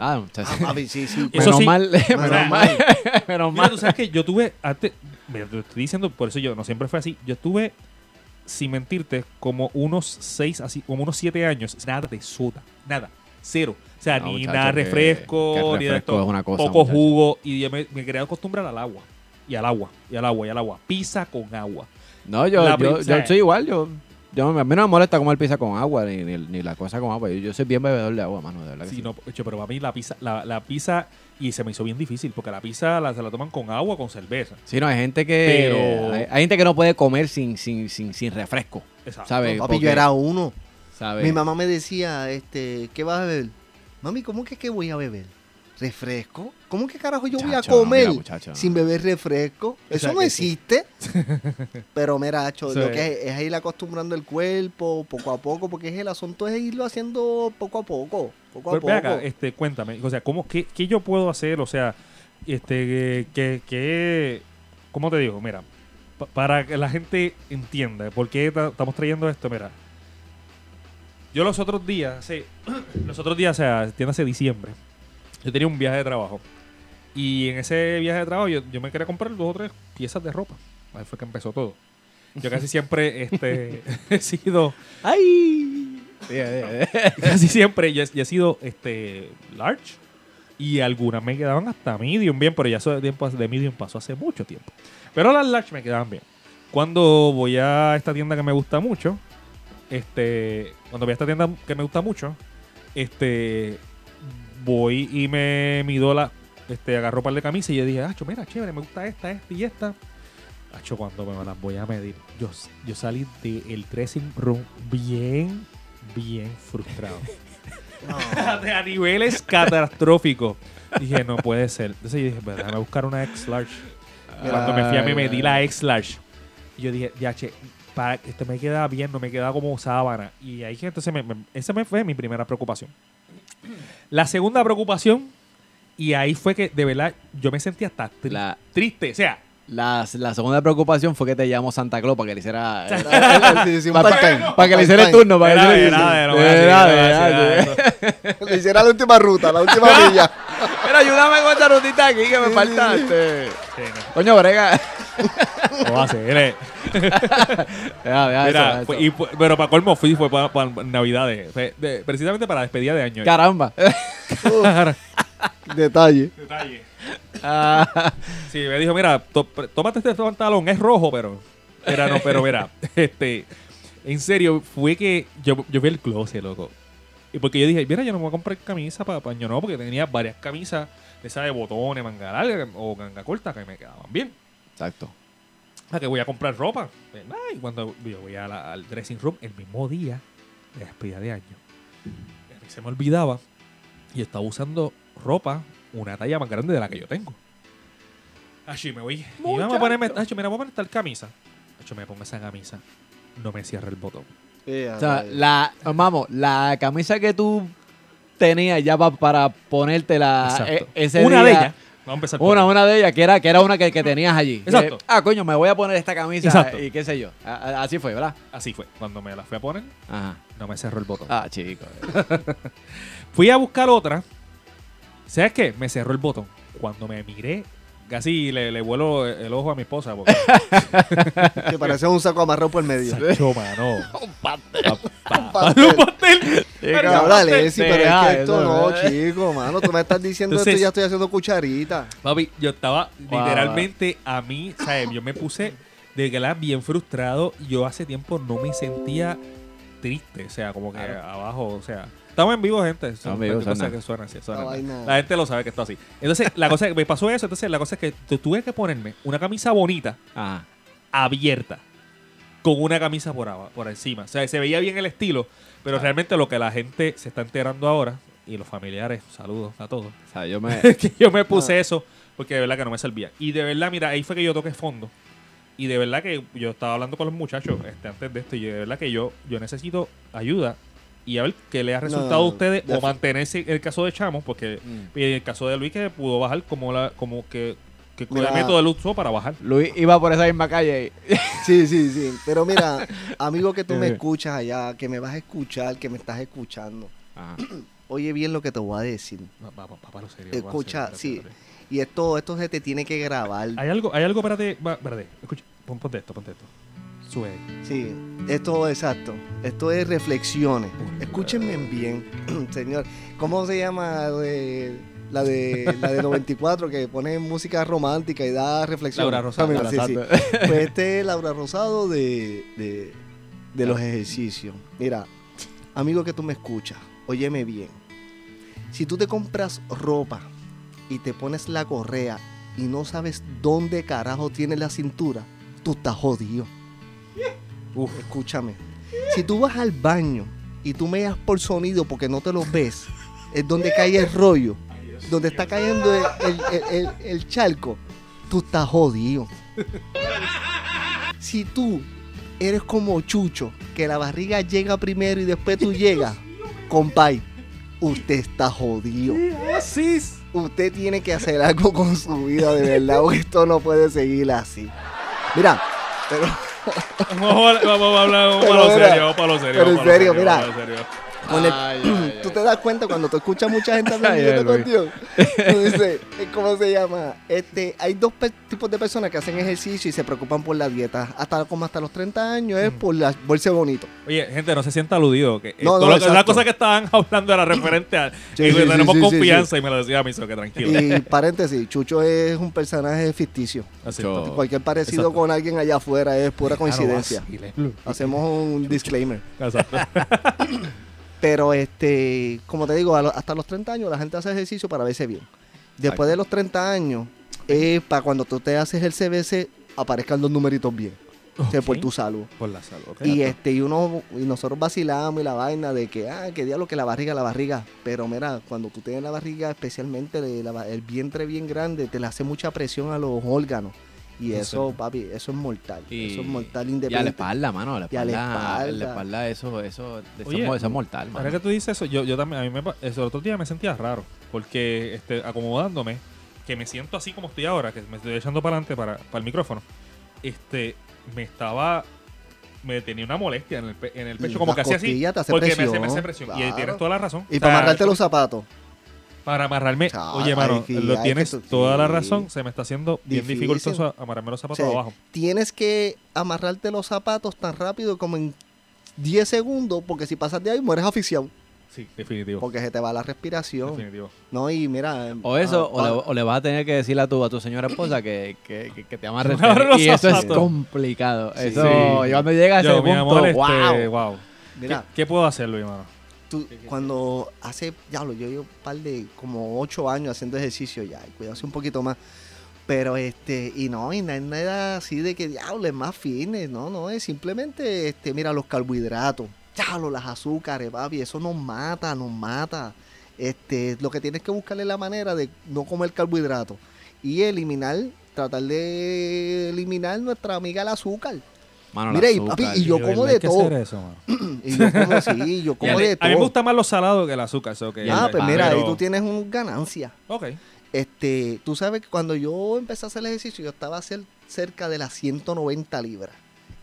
Ah, muchachos. Ah, sí, sí. Eso menos sí. mal, menos Menos mal. menos Mira, mal. tú sabes que yo tuve, antes, mira, te estoy diciendo, por eso yo no siempre fue así. Yo tuve, sin mentirte, como unos seis, así, como unos siete años, nada de soda, nada, cero. O sea, No, ni muchacho, nada que- refresco, que el ni de refresco es una cosa, poco muchacho. jugo. Y yo me, me quería acostumbrar al agua. Y al agua, y al agua, y al agua. Pizza con agua. No, yo, La yo, sea, soy igual. Yo, yo, a mí no me molesta comer pizza con agua ni, ni, ni la cosa con agua. Yo, yo soy bien bebedor de agua, mano. De verdad Sí, no, pero para mí la pizza, la, la pizza, y se me hizo bien difícil, porque la pizza la, se la toman con agua o con cerveza. Sí, no, hay gente que. Pero- Hay, hay gente que no puede comer sin, sin, sin, sin refresco. Exacto. ¿Sabes? Papi, Porque, yo era uno. ¿sabes? Mi mamá me decía, este, ¿qué vas a beber? Mami, ¿cómo que qué voy a beber? ¿Refresco? ¿Cómo que carajo yo voy a Chacho, comer mira, muchacho, no. sin beber refresco? Eso sea no que existe. Pero mira, Sí. lo que es, es ir acostumbrando el cuerpo poco a poco, porque es el asunto es irlo haciendo poco a poco, poco a Pues poco. ve acá, este, cuéntame, o sea, ¿cómo, qué, qué yo puedo hacer? O sea, este, que, que, ¿cómo te digo? Mira, pa- para que la gente entienda por qué ta- estamos trayendo esto, mira, yo los otros días, hace- los otros días, o sea, entiéndase diciembre, yo tenía un viaje de trabajo Y en ese viaje de trabajo yo, yo me quería comprar dos o tres piezas de ropa. Ahí fue que empezó todo. Yo casi siempre este, he sido, ¡Ay! casi siempre yo, he- yo he sido este, large. Y algunas me quedaban hasta medium bien, pero ya eso de, tiempo, de medium pasó hace mucho tiempo. Pero las large me quedaban bien. Cuando voy a esta tienda que me gusta mucho, este, cuando voy a esta tienda que me gusta mucho, este, voy y me mido la, este, agarro un par de camisas y yo dije, acho, mira, chévere, me gusta esta, esta y esta. Acho, cuando me las voy a medir, yo, yo salí del dressing room bien, bien frustrado. a niveles catastróficos. Dije, no puede ser. Entonces yo dije, pues, déjame buscar una X large. Cuando me fui a me medí la X large. Y yo dije, ya, che, para, este me queda bien, no me queda como sábana. Y ahí que entonces me, me- esa me fue mi primera preocupación. La segunda preocupación, y ahí fue que de verdad yo me sentía hasta tri- La, triste. O sea, la, la segunda preocupación fue que te llamó Santa Claus para que le hiciera. Para, que le hiciera el turno. Para que le era, hiciera- la última ruta, la última milla. Mira, ayúdame con esta rutita aquí que me falta. Sí, no, Coño, brega. a ser, eh. Mira, eso, fue- eso. y pero para colmo fui, fue para, para Navidades. Fue de- precisamente para despedida de año. Caramba. Detalle. Detalle. Ah, Sí, me dijo, mira, tómate este pantalón, es rojo, pero... Era, no, pero mira, este... En serio, fue que yo, yo vi el closet, loco. Y porque yo dije, mira, yo no me voy a comprar camisa para año no, porque tenía varias camisas de esas de botones, manga larga o manga corta que me quedaban bien. Exacto. ¿A que voy a comprar ropa? ¿verdad? Y cuando yo voy a la- al dressing room el mismo día de despedida de año, a mí se me olvidaba y estaba usando ropa una talla más grande de la que yo tengo. Así me voy. Y vamos a ponerme. Acho, mira, voy a poner tal camisa. Acho, me pongo esa camisa. No me cierra el botón. O sea, la, vamos, la camisa que tú tenías ya pa- para ponerte la Exacto. e- ese una de ellas. Vamos a empezar por Una, ahí. una de ellas, que era, que era una que, que tenías allí. Exacto. Que, ah, coño, me voy a poner esta camisa Exacto. y qué sé yo. A- a- así fue, ¿verdad? Así fue. Cuando me la fui a poner, Ajá. no me cerró el botón. Ah, chico. Fui a buscar otra. ¿Sabes qué? Me cerró el botón. Cuando me miré, casi le, le vuelo el ojo a mi esposa. Porque, Que parecía un saco amarrado por el medio. Sacho, mano. Un pastel. pastel. Un pastel. Un dale, pastel. sí, pero es que esto eso, no, ¿verdad? chico, mano. Tú me estás diciendo Entonces- esto y ya estoy haciendo cucharita. Papi, yo estaba Wow. literalmente a mí, ¿sabes? Yo me puse de que bien frustrado. Yo hace tiempo no me sentía triste, o sea, como que abajo, o sea. Estamos en vivo, gente. Son en vivo, que así. La gente lo sabe que está así. Entonces, la cosa que me pasó eso, entonces la cosa es que tu- tuve que ponerme una camisa bonita, Ajá. abierta, con una camisa por, aba- por encima. O sea, se veía bien el estilo, pero realmente lo que la gente se está enterando ahora, y los familiares, saludos a todos, O sea, yo me... que yo me puse eso porque de verdad que no me servía. Y de verdad, mira, ahí fue que yo toqué fondo. Y de verdad que yo estaba hablando con los muchachos este, antes de esto y de verdad que yo, yo necesito ayuda y a ver qué le ha resultado No, a ustedes o mantenerse el caso de Chamo, porque Mm. en el caso de Luis que pudo bajar como la como que, que Mira. el método él usó para bajar. Luis iba por esa misma calle. Sí, sí, sí. Pero mira, amigo que tú me Eh. escuchas allá, que me vas a escuchar, que me estás escuchando. Ajá. Oye bien lo que te voy a decir. Va, va, va, para lo serio, va, Escucha, serio, sí. Y esto, esto se te tiene que grabar. Hay algo, hay algo, espérate, espérate, escucha, pon, ponte esto, ponte esto. Sí, esto exacto. Esto es reflexiones. Escúchenme bien, señor. ¿Cómo se llama la de, la de la de 94 que pone música romántica y da reflexión? Laura Rosado. Sí, sí. Pues este es Laura Rosado de, de, de los ejercicios. Mira, amigo que tú me escuchas, óyeme bien. Si tú te compras ropa y te pones la correa y no sabes dónde carajo tiene la cintura, tú estás jodido. Uf, escúchame. Si tú vas al baño y tú meas por sonido porque no te lo ves, es donde cae el rollo, donde está cayendo el, el- el- charco, tú estás jodido. Si tú eres como Chucho, que la barriga llega primero y después tú llegas, compay, usted está jodido. Usted tiene que hacer algo con su vida, de verdad, porque esto no puede seguir así. Mira, pero Vamos a, vamos a hablar, vamos para lo serio, vamos para lo serio. pero en serio, mira. Con el- Ay, ay, tú te das cuenta cuando tú escuchas mucha gente hablando de esta cuestión. Tú dices, eh, ¿cómo se llama? Este, hay dos tipos de personas que hacen ejercicio y se preocupan por la dieta. Hasta como hasta los 30 años es por la, verse bonito. Oye, gente, no se sienta aludido. Que, eh, No, la cosa que estaban hablando era referente a. Sí, y sí, sí, tenemos sí, sí, confianza y me lo decía a mí, so que tranquilo. Y paréntesis, Chucho es un personaje ficticio. Así, está. Cualquier parecido Exacto. con alguien allá afuera es pura coincidencia. Hacemos un disclaimer. Exacto. Pero este, como te digo, lo- hasta los 30 años la gente hace ejercicio para verse bien. Después de los 30 años, es para cuando tú te haces el CBC, aparezcan los numeritos bien. O sea, por tu salud. Por la salud. ok. Y este, y uno, y nosotros vacilamos y la vaina de que, ah, que diablo que la barriga, la barriga. Pero mira, cuando tú tienes la barriga, especialmente de la- el vientre bien grande, te le hace mucha presión a los órganos. Y Es eso, papi, eso es mortal. Y- eso es mortal Y a la independiente. espalda, mano. A la Y a la espalda, a la espalda. espalda, eso, eso, eso, Oye, eso es mortal, Ahora mano. que tú dices eso, yo, yo también, a mí me, eso, el otro día me sentía raro, porque este, acomodándome, que me siento así como estoy ahora, que me estoy echando para adelante para, para el micrófono, este, me estaba, me tenía una molestia en el, pe- en el pecho, Y como que hacía así, costillas te hace porque me hace, me hace presión. Y claro. tienes toda la razón. Y O para amarrarte los zapatos. Para amarrarme, oye, mano, lo tienes tú- toda la razón, se me está haciendo bien Difícil. dificultoso amarrarme los zapatos O sea, abajo. Tienes que amarrarte los zapatos tan rápido como en 10 segundos, porque si pasas de ahí mueres asfixiado. Sí, definitivo. Porque se te va la respiración. Definitivo. No, y mira. O eso, ah, o, le, pa- o le vas a tener que decirle a tu, a tu señora esposa que, que, que, que te amarre Y eso es complicado. Sí. Eso, Sí. y cuando llega a ese Yo, punto, mi amor, este, wow. wow. Mira, ¿Qué, qué puedo hacer, Luis, mano? Tú, cuando hace, diablo, yo llevo un par de, como 8 años haciendo ejercicio ya, y cuidarse un poquito más. Pero este, y no, y no es nada así de que diablo es más fitness, no, no, es simplemente, este, mira, los carbohidratos, diablo, las azúcares, papi, eso nos mata, nos mata. Este, lo que tienes que buscarle la manera de no comer carbohidratos y eliminar, tratar de eliminar nuestra amiga el azúcar. Mano, Mira, el y, papi, y yo como de hay que todo. hacer eso, mano. Y yo como, sí, yo como a, de mí- a todo. mí me gusta más los salados que el azúcar. so que- Ah, pues mira, ahí tú tienes un ganancia. Ok. Este, tú sabes que cuando yo empecé a hacer el ejercicio, yo estaba cer- cerca de las 190 libras.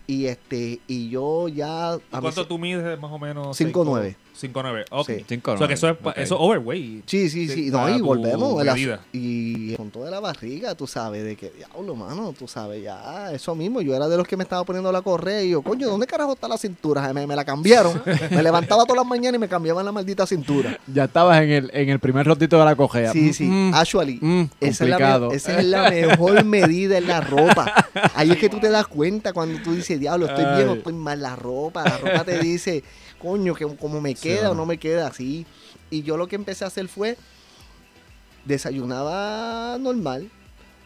Y este, y yo ya. ¿Y mí cuánto tú mides más o menos? 5'9". 5'9". Ok. Sí. Cinco, O sea, que eso es, pa- ok. eso es overweight. Sí, sí, sí. No, y volvemos. el y con toda la barriga, tú sabes, de que, diablo, mano, tú sabes, ya, eso mismo. Yo era de los que me estaba poniendo la correa y yo, coño, ¿dónde carajo está la cintura? Me, me la cambiaron. me levantaba todas las mañanas y me cambiaban la maldita cintura. Ya estabas en el, en el primer rotito de la cojea. Sí, sí. Mm, Actually, mm, esa, es la, complicado. me- esa es la mejor medida en la ropa. Ahí es que tú te das cuenta cuando tú dices, diablo, estoy bien o Ay. estoy mal. La ropa, la ropa te dice, coño, que como me Sí, queda o no me queda así. Y yo lo que empecé a hacer fue, desayunaba normal,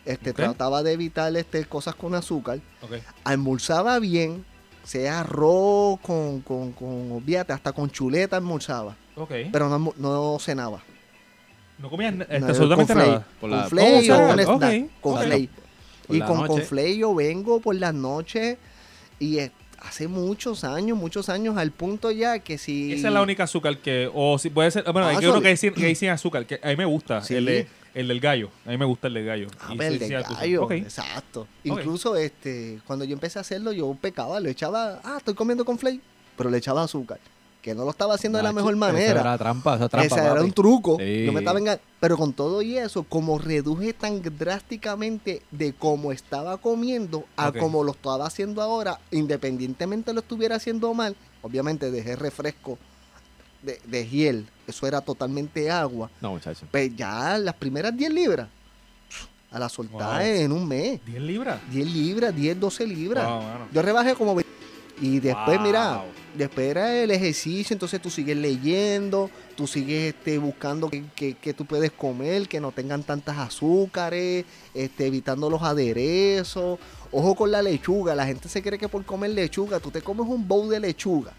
este, trataba de evitar este, cosas con azúcar, Ok. almorzaba bien, sea arroz con, con, con, olvídate, hasta con chuleta almorzaba, Ok. pero no, no cenaba. No comías n- este, No, absolutamente con nada. Con la- flake Oh, o ok, un snack, con. Por Y la con, con noche. flake yo vengo por las noches y eh, hace muchos años, muchos años al punto ya que si... Esa es la única azúcar que. O si puede ser. Bueno, Ah, uno sorry. que hay, sin, que hay sin azúcar. Que a mí me gusta. Sí. El, de- el del gallo. A mí me gusta el del gallo. Ah, Y pues, el sí, de sí, azúcar. gallo, exacto. Incluso este, cuando yo empecé a hacerlo, yo pecaba, le echaba, ah, estoy comiendo con flake, pero le echaba azúcar. Que no lo estaba haciendo de la mejor Eso manera. era trampa, eso es trampa. Ese era un truco. Sí. Yo me estaba enga- Pero con todo y eso, como reduje tan drásticamente de cómo estaba comiendo a Ok. como lo estaba haciendo ahora, independientemente lo estuviera haciendo mal, obviamente dejé refresco de, de hiel, eso era totalmente agua. No, muchacho. Pues ya las primeras 10 libras, a la soltar Wow. en un mes. 10 libras. 10 libras, 10, 12 libras. Wow. Yo rebajé como 20. Y después, Wow. mira, después era el ejercicio, entonces tú sigues leyendo, tú sigues este, buscando que, que- que tú puedes comer, que no tengan tantas azúcares, este, evitando los aderezos. Ojo con la lechuga, la gente se cree que por comer lechuga, tú te comes un bowl de lechuga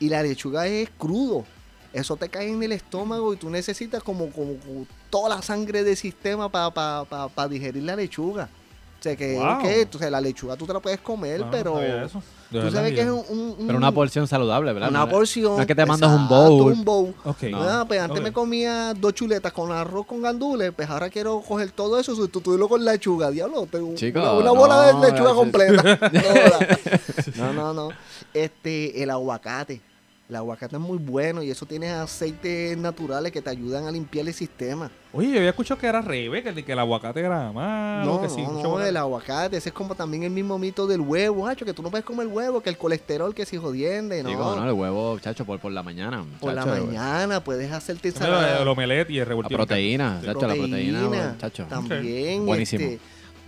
y la lechuga es crudo. Eso te cae en el estómago y tú necesitas como, como, como toda la sangre del sistema para digerir la lechuga. O sea que, Wow. ok, entonces la lechuga tú te la puedes comer, No, no pero sabía eso. De tú sabes que es un, un- un- Pero una porción saludable, ¿verdad? una porción. No es que te mandas un bowl. un bowl. No. Ah, pues antes me comía dos chuletas con arroz con gandules, pues ahora quiero coger todo eso, sustituirlo con lechuga. Diablo, tengo Chico, una, una bola no, de lechuga gracias. completa. No, no, no. Este, el aguacate. El aguacate es muy bueno y eso tiene aceites naturales que te ayudan a limpiar el sistema. Oye, yo había escuchado que era revés, que, el- que el aguacate era malo. no, que sí, no, mucho no, bueno. el aguacate, ese es como también el mismo mito del huevo, hacho, que tú no puedes comer huevo, que el colesterol, que si jodiende, no. Sí, cómo no, el huevo, chacho, por, por la mañana. Por la mañana puedes hacerte ensalada. el omelette y el La revoltijo. proteína, chacho, la proteína, chacho. También, Buenísimo. este,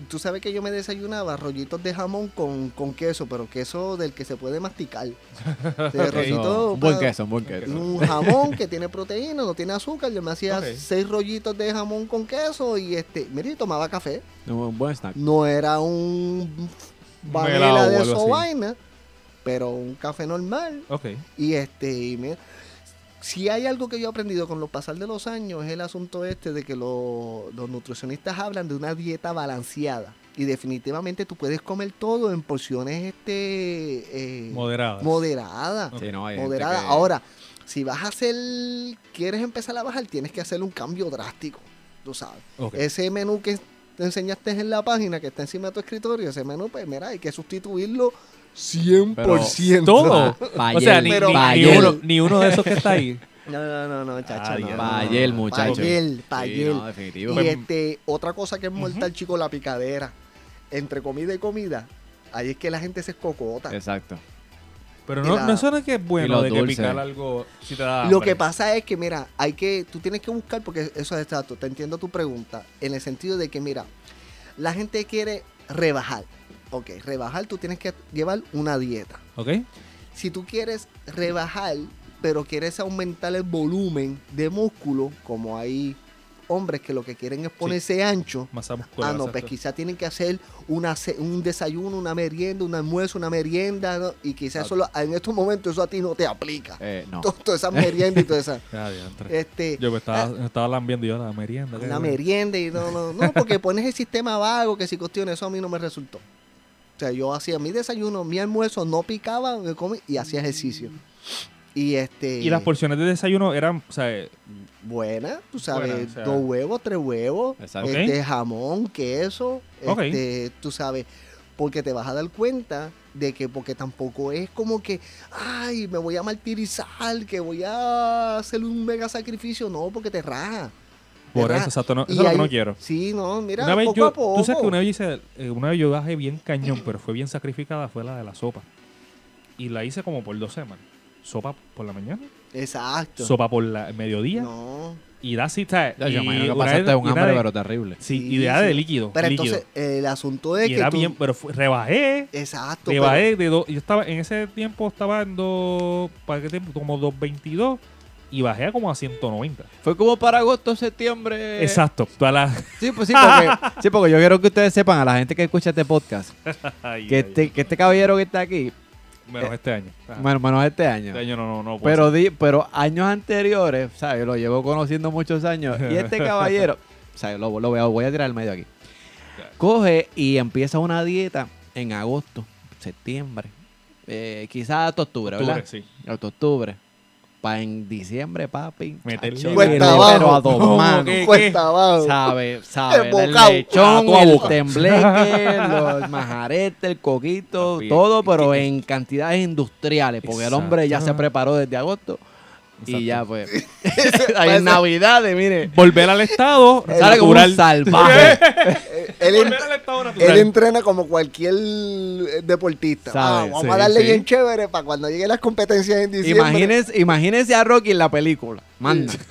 tú sabes que yo me desayunaba rollitos de jamón con, con queso, pero queso del que se puede masticar. De Ok. rollito Un buen queso, un buen queso. Un jamón que tiene proteína, no tiene azúcar. Yo me hacía seis rollitos de jamón con queso y este, mira, y tomaba café. Un buen snack. No era un vanilla de o vaina, pero un café normal. Ok. Y este, y mira, si hay algo que yo he aprendido con los pasar de los años es el asunto este de que lo- los nutricionistas hablan de una dieta balanceada. Y definitivamente tú puedes comer todo en porciones este eh, Moderada. moderadas. Sí, no, hay gente Moderada. que- Ahora, si vas a hacer, quieres empezar a bajar, tienes que hacer un cambio drástico. Tú sabes. Ese menú que te enseñaste en la página que está encima de tu escritorio, ese menú, pues mira, hay que sustituirlo 100%. Todo. Pa' o sea, ni, pero- uno, ni uno de esos que está ahí. No, no, no, no, chacho. Ah, no, ya. no, Pa' no, ayer, no, muchacho. Pa' ayer, pa' Sí, ayer. no, definitivo. Y este, otra cosa que es mortal, chico, la picadera. Entre comida y comida, ahí es que la gente se escocota. Exacto. Pero no, la- no suena que es bueno de que picar algo si te da Lo hambre. que pasa es que, mira, hay que, tú tienes que buscar, porque eso es exacto, te entiendo tu pregunta, en el sentido de que, mira, la gente quiere rebajar. Ok, rebajar, tú tienes que llevar una dieta. ¿Ok? Si tú quieres rebajar, pero quieres aumentar el volumen de músculo, como hay hombres que lo que quieren es ponerse ancho, Masa muscular. Ah, no, pues quizás tienen que hacer una, un desayuno, una merienda, un almuerzo, una merienda, ¿no? y quizás eso lo- en estos momentos eso a ti no te aplica. Eh, no. To- Todas esas meriendas y todas esas. Este, Yo me estaba, ah, me estaba lambiendo yo la merienda. la merienda y no, no, no, porque pones el sistema vago que si cuestiones, eso a mí no me resultó. O sea, yo hacía mi desayuno, mi almuerzo, no picaba, me comí y hacía ejercicio. Y este. Y las porciones de desayuno eran, o sea, buena, tú sabes, Buena, o sea- dos huevos, tres huevos, Exacto. este jamón, queso, Ok. este, tú sabes, porque te vas a dar cuenta de que porque tampoco es como que, ay, me voy a martirizar, que voy a hacer un mega sacrificio, no, porque te raja. Por eso, exacto. No, eso es lo que no quiero. Sí, no, mira, una vez poco yo, a poco. tú sabes que una vez, hice, eh, una vez yo bajé bien cañón, pero fue bien sacrificada, fue la de la sopa. Y la hice como por dos semanas. Sopa por la mañana, Exacto. sopa por la el mediodía No. y da. Ya, yo Y imagino que pasaste un hambre, pero terrible. Sí, Sí, idea de sí. líquido. Pero líquido. entonces, el asunto es y que era tú- bien, pero fue- rebajé. Exacto. pero- Rebajé de dos. Yo estaba en ese tiempo estaba en dos. ¿Para qué tiempo? Como 222 y bajé a como a 190. Fue como para agosto, septiembre. Exacto. La- Sí, pues sí porque, sí, porque yo quiero que ustedes sepan, a la gente que escucha este podcast, Ay, que ay, este, que este caballero que está aquí, Menos este año. Ajá. bueno, menos este año, Este año no, no, no. pero, di- pero años anteriores, ¿sabes? Lo llevo conociendo muchos años. Y este caballero, ¿sabes? Lo, lo voy, a, voy a tirar al medio aquí. Coge y empieza una dieta en agosto, septiembre, eh, quizás hasta octubre, Octubre, ¿verdad? sí. Hasta octubre. Para en diciembre, papi. Meterle Cuesta abajo. pero a dos ¿Cómo manos. Cuesta abajo. Sabe, sabe. El El lechón, A tu el tembleque, los majaretes, el coquito, Papi, todo, pero en cantidades industriales, porque el hombre ya se preparó desde agosto y ya pues. Ahí en Navidades, mire, Volver al estado sale como un salvaje. Eh, él, Volver al estado natural. él entrena como cualquier eh, deportista. Ah, vamos sí, a darle sí. bien chévere para cuando lleguen las competencias en diciembre. imagínense, imagínense a Rocky en la película. Manda.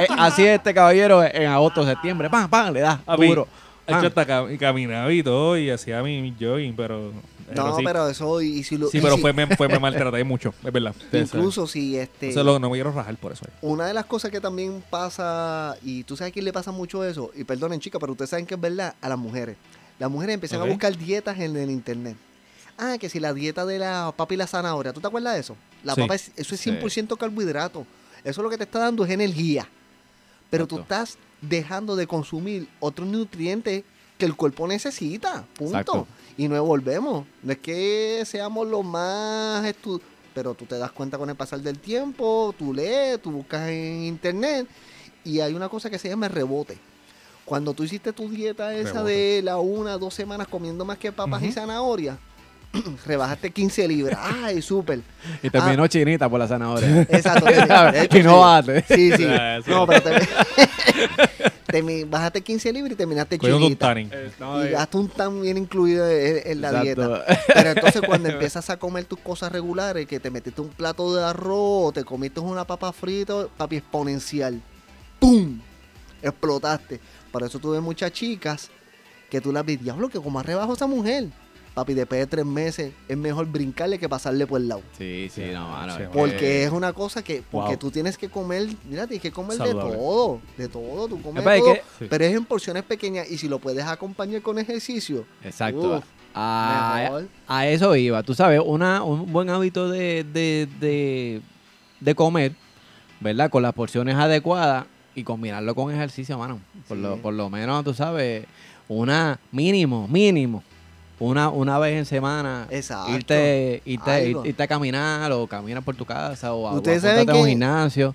Eh, así es este caballero en agosto, septiembre. Pam, pam, le da duro. Pam. hasta caminaba y todo y hacía mi jogging, pero. No, sí. pero eso, y si lo. Sí, y pero si- fue, me, fue, me maltraté mucho, es verdad. Incluso si este. Eso es lo que no me quiero rajar por eso. Una de las cosas que también pasa, y tú sabes a quién le pasa mucho eso, y perdonen chicas, pero ustedes saben que es verdad, a las mujeres. Las mujeres empiezan a buscar dietas en el internet. Ah, que si la dieta de la papa y la zanahoria, ¿tú te acuerdas de eso? La Sí. papa, es, eso es Sí. 100% carbohidrato. Eso lo que te está dando es energía. Pero tú Exacto. estás dejando de consumir otros nutrientes que el cuerpo necesita. Punto. Exacto. Y no volvemos. No es que seamos los más estu- pero tú te das cuenta con el pasar del tiempo, tú lees, tú buscas en internet y hay una cosa que se llama rebote. Cuando tú hiciste tu dieta esa Rebote. de la una, dos semanas comiendo más que papas y zanahorias, rebajaste 15 libras. Ay, súper. Y terminó Ah. chinita por la zanahoria. Exacto. de hecho, y no bate. Sí, sí. Sí. No, pero te, termi- bajaste 15 libras y terminaste Cogieron un chinita. tanning. Y hasta un tan bien incluido en, en la Exacto. dieta. Pero entonces cuando empiezas a comer tus cosas regulares, que te metiste un plato de arroz, o te comiste una papa frita, papi, exponencial. ¡Pum! Explotaste. Por eso tuve muchas chicas que tú las ves, diablo, que como rebajo esa mujer. Papi, después de tres meses es mejor brincarle que pasarle por el lado. Sí, sí, no, mano. Sí, Porque que- es una cosa que, porque Wow. tú tienes que comer, mira, tienes que comer Saludable. de todo, de todo, tú comes de todo, que- Sí. pero es en porciones pequeñas y si lo puedes acompañar con ejercicio, Exacto. Uf, a, eso iba. Tú sabes, una, un buen hábito de, de, de, de comer, ¿verdad? Con las porciones adecuadas y combinarlo con ejercicio, mano. Por, Sí. lo, por lo menos, tú sabes, una mínimo, mínimo. Una, una vez en semana Exacto. irte, irte, irte a caminar o caminar por tu casa o, a- Ustedes saben a un gimnasio.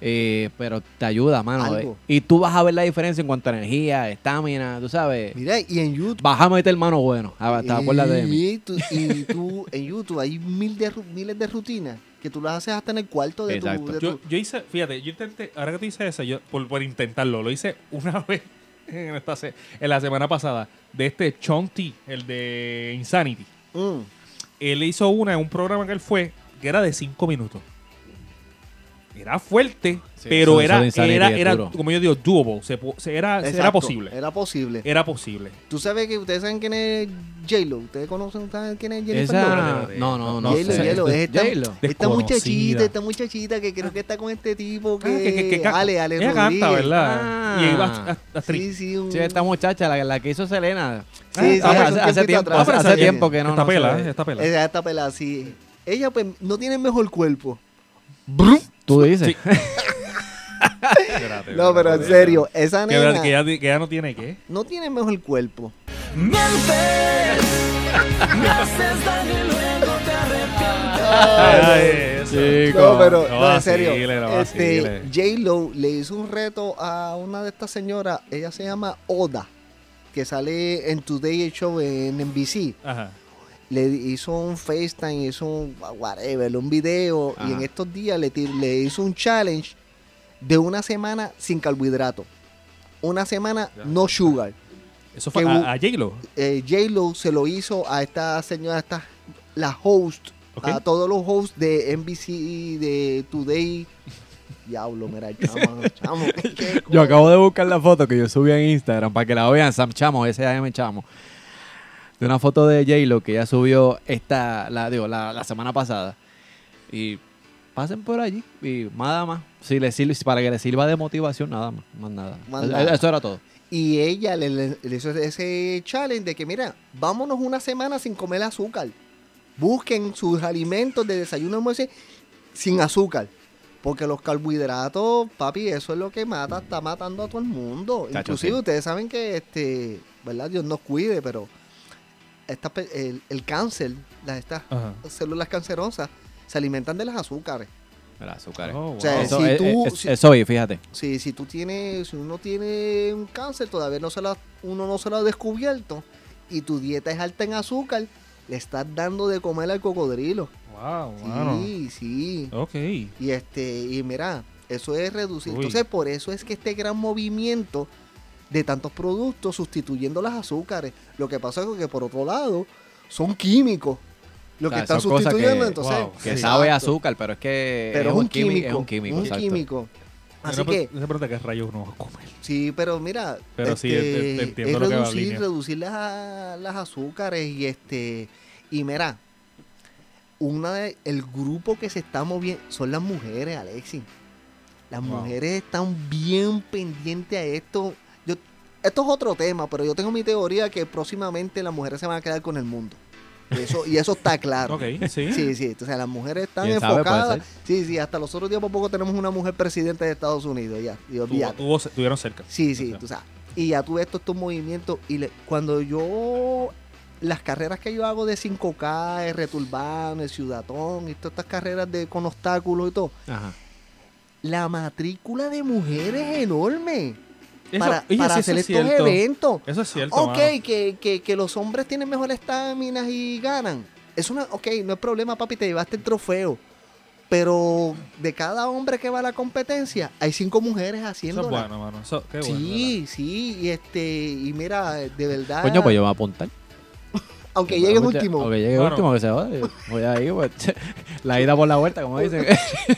eh, pero te ayuda, mano. Algo. eh. Y tú vas a ver la diferencia en cuanto a energía, estamina, tú sabes. mira, y en YouTube. Vas a meter mano bueno. Ah, ¿Te acuerdas de mí? Y tú, y tú en YouTube hay mil de, miles de rutinas que tú las haces hasta en el cuarto de Exacto. tu... de Yo, tu- yo hice, fíjate, yo intenté, ahora que tú dices eso, yo, por, por intentarlo, lo hice una vez en, esta se- en la semana pasada, de este Chonti, el de Insanity. Mm. Él hizo una en un programa que él fue, que era de 5 minutos. Era fuerte, Sí, pero era, era, era como yo digo, doable. Se, era, era posible. Era posible. Era posible. Tú sabes que ustedes saben quién es J-Lo. ¿Ustedes conocen saben quién es Jennifer Esa... Lawrence? No, no, no. J-Lo. J-Lo, es esta, J-Lo. esta muchachita, esta muchachita que creo que está con este tipo que, Ah, que- que- que Ale, Ale Ella Rodríguez. canta, ¿verdad? Ah. Y iba a, a- a- Sí, sí, un- Sí, esta muchacha, la, la que hizo Selena. Sí, Ah, sí, ah, hace, hace tiempo, atrás. hace, Ah, tiempo que no. está no pela, está pela. Está pelada, sí. Ella pues no tiene el mejor cuerpo. Tú dices. No, pero en serio, esa Que, nena que, ella no tiene qué. no tiene el mejor cuerpo. Ay, eso. Chico. No, pero No no, en serio. vacile, no este, vacile. J-Lo le hizo un reto a una de estas señoras. Ella se llama Oda, que sale en Today Show en NBC. Ajá. Le hizo un FaceTime, hizo un whatever, un video. Y en estos días le, tir- le hizo un challenge de una semana sin carbohidrato. Una semana Ya. no sugar. Eso fue Que a, a J-Lo. eh, J-Lo se lo hizo a esta señora, a esta, la host, a todos los hosts de NBC, de Today. Diablo, mira, chamo, chamo. Yo acabo de buscar la foto que yo subí en Instagram para que la vean, Sam Chamo, S.A.M. Chamo. De una foto de J-Lo que ella subió esta, la, digo, la, la semana pasada. Y pasen por allí y nada más. Si le sirve, para que le sirva de motivación, nada más. Más nada. Más Eso- nada. Eso era todo. Y ella le, le- hizo ese challenge de que, mira, vámonos una semana sin comer azúcar. Busquen sus alimentos de desayuno almuerzo sin azúcar. Porque los carbohidratos, papi, eso es lo que mata, está matando a todo el mundo. Chacho, Inclusive sí. ustedes saben que, este, ¿verdad? Dios nos cuide, pero esta el, el cáncer, las, estas Ajá. células cancerosas, se alimentan de las azúcares. El azúcar. Oh, O sea, wow. Eso, si eh, tú- eh, si- eso oye, fíjate. Si, si tú tienes, si uno tiene un cáncer, todavía no se lo, ha- uno no se lo ha descubierto y tu dieta es alta en azúcar, le estás dando de comer al cocodrilo. Wow, wow. Sí, sí. Ok. Y este, y mira, eso es reducir. Uy. Entonces, por eso es que este gran movimiento de tantos productos sustituyendo las azúcares. Lo que pasa es que por otro lado, son químicos. Lo O que sea, están sustituyendo, que- entonces. wow, Que sabe a azúcar, pero es que Pero es un quími- químico. Es un químico, un exacto. químico. Así que, se pregunta qué rayos uno va a comer. Sí, pero mira, Pero sí, este, te- te entiendo es lo que va en reducir, reducir las, las azúcares y este y mira, una de, el grupo que se está moviendo son las mujeres, Alexis. Las Wow. mujeres están bien pendientes a esto. Esto es otro tema, pero yo tengo mi teoría que próximamente las mujeres se van a quedar con el mundo. Eso, y eso está claro. Ok, sí. Sí, sí, o sea, las mujeres están enfocadas. Sí, sí, hasta los otros días por poco tenemos una mujer presidente de Estados Unidos, ya. Y Tuvo- olvídate. tuvo- estuvieron cerca. Sí, sí, O sea. Y ya tuve estos, estos movimientos. Y le- cuando yo. Las carreras que yo hago de 5K, R Turbano, el Ciudatón, y todas estas carreras de, con obstáculos y todo. Ajá. La matrícula de mujeres es enorme. Eso- para, oye, para sí, hacer eso estos es eventos. Eso es cierto. Ok, que, que, que los hombres tienen mejor estamina y ganan. Es una, ok, no es problema, papi, te llevaste el trofeo. Pero de cada hombre que va a la competencia, hay cinco mujeres Eso haciendo. es bueno, mano. Eso, qué bueno. Sí, sí, y este, y mira, de verdad. Coño, pues yo me voy a apuntar. aunque llegue Aunque- último, Aunque llegue Bueno. último, que se jode. Voy ahí, pues. La ida por la vuelta, como dicen.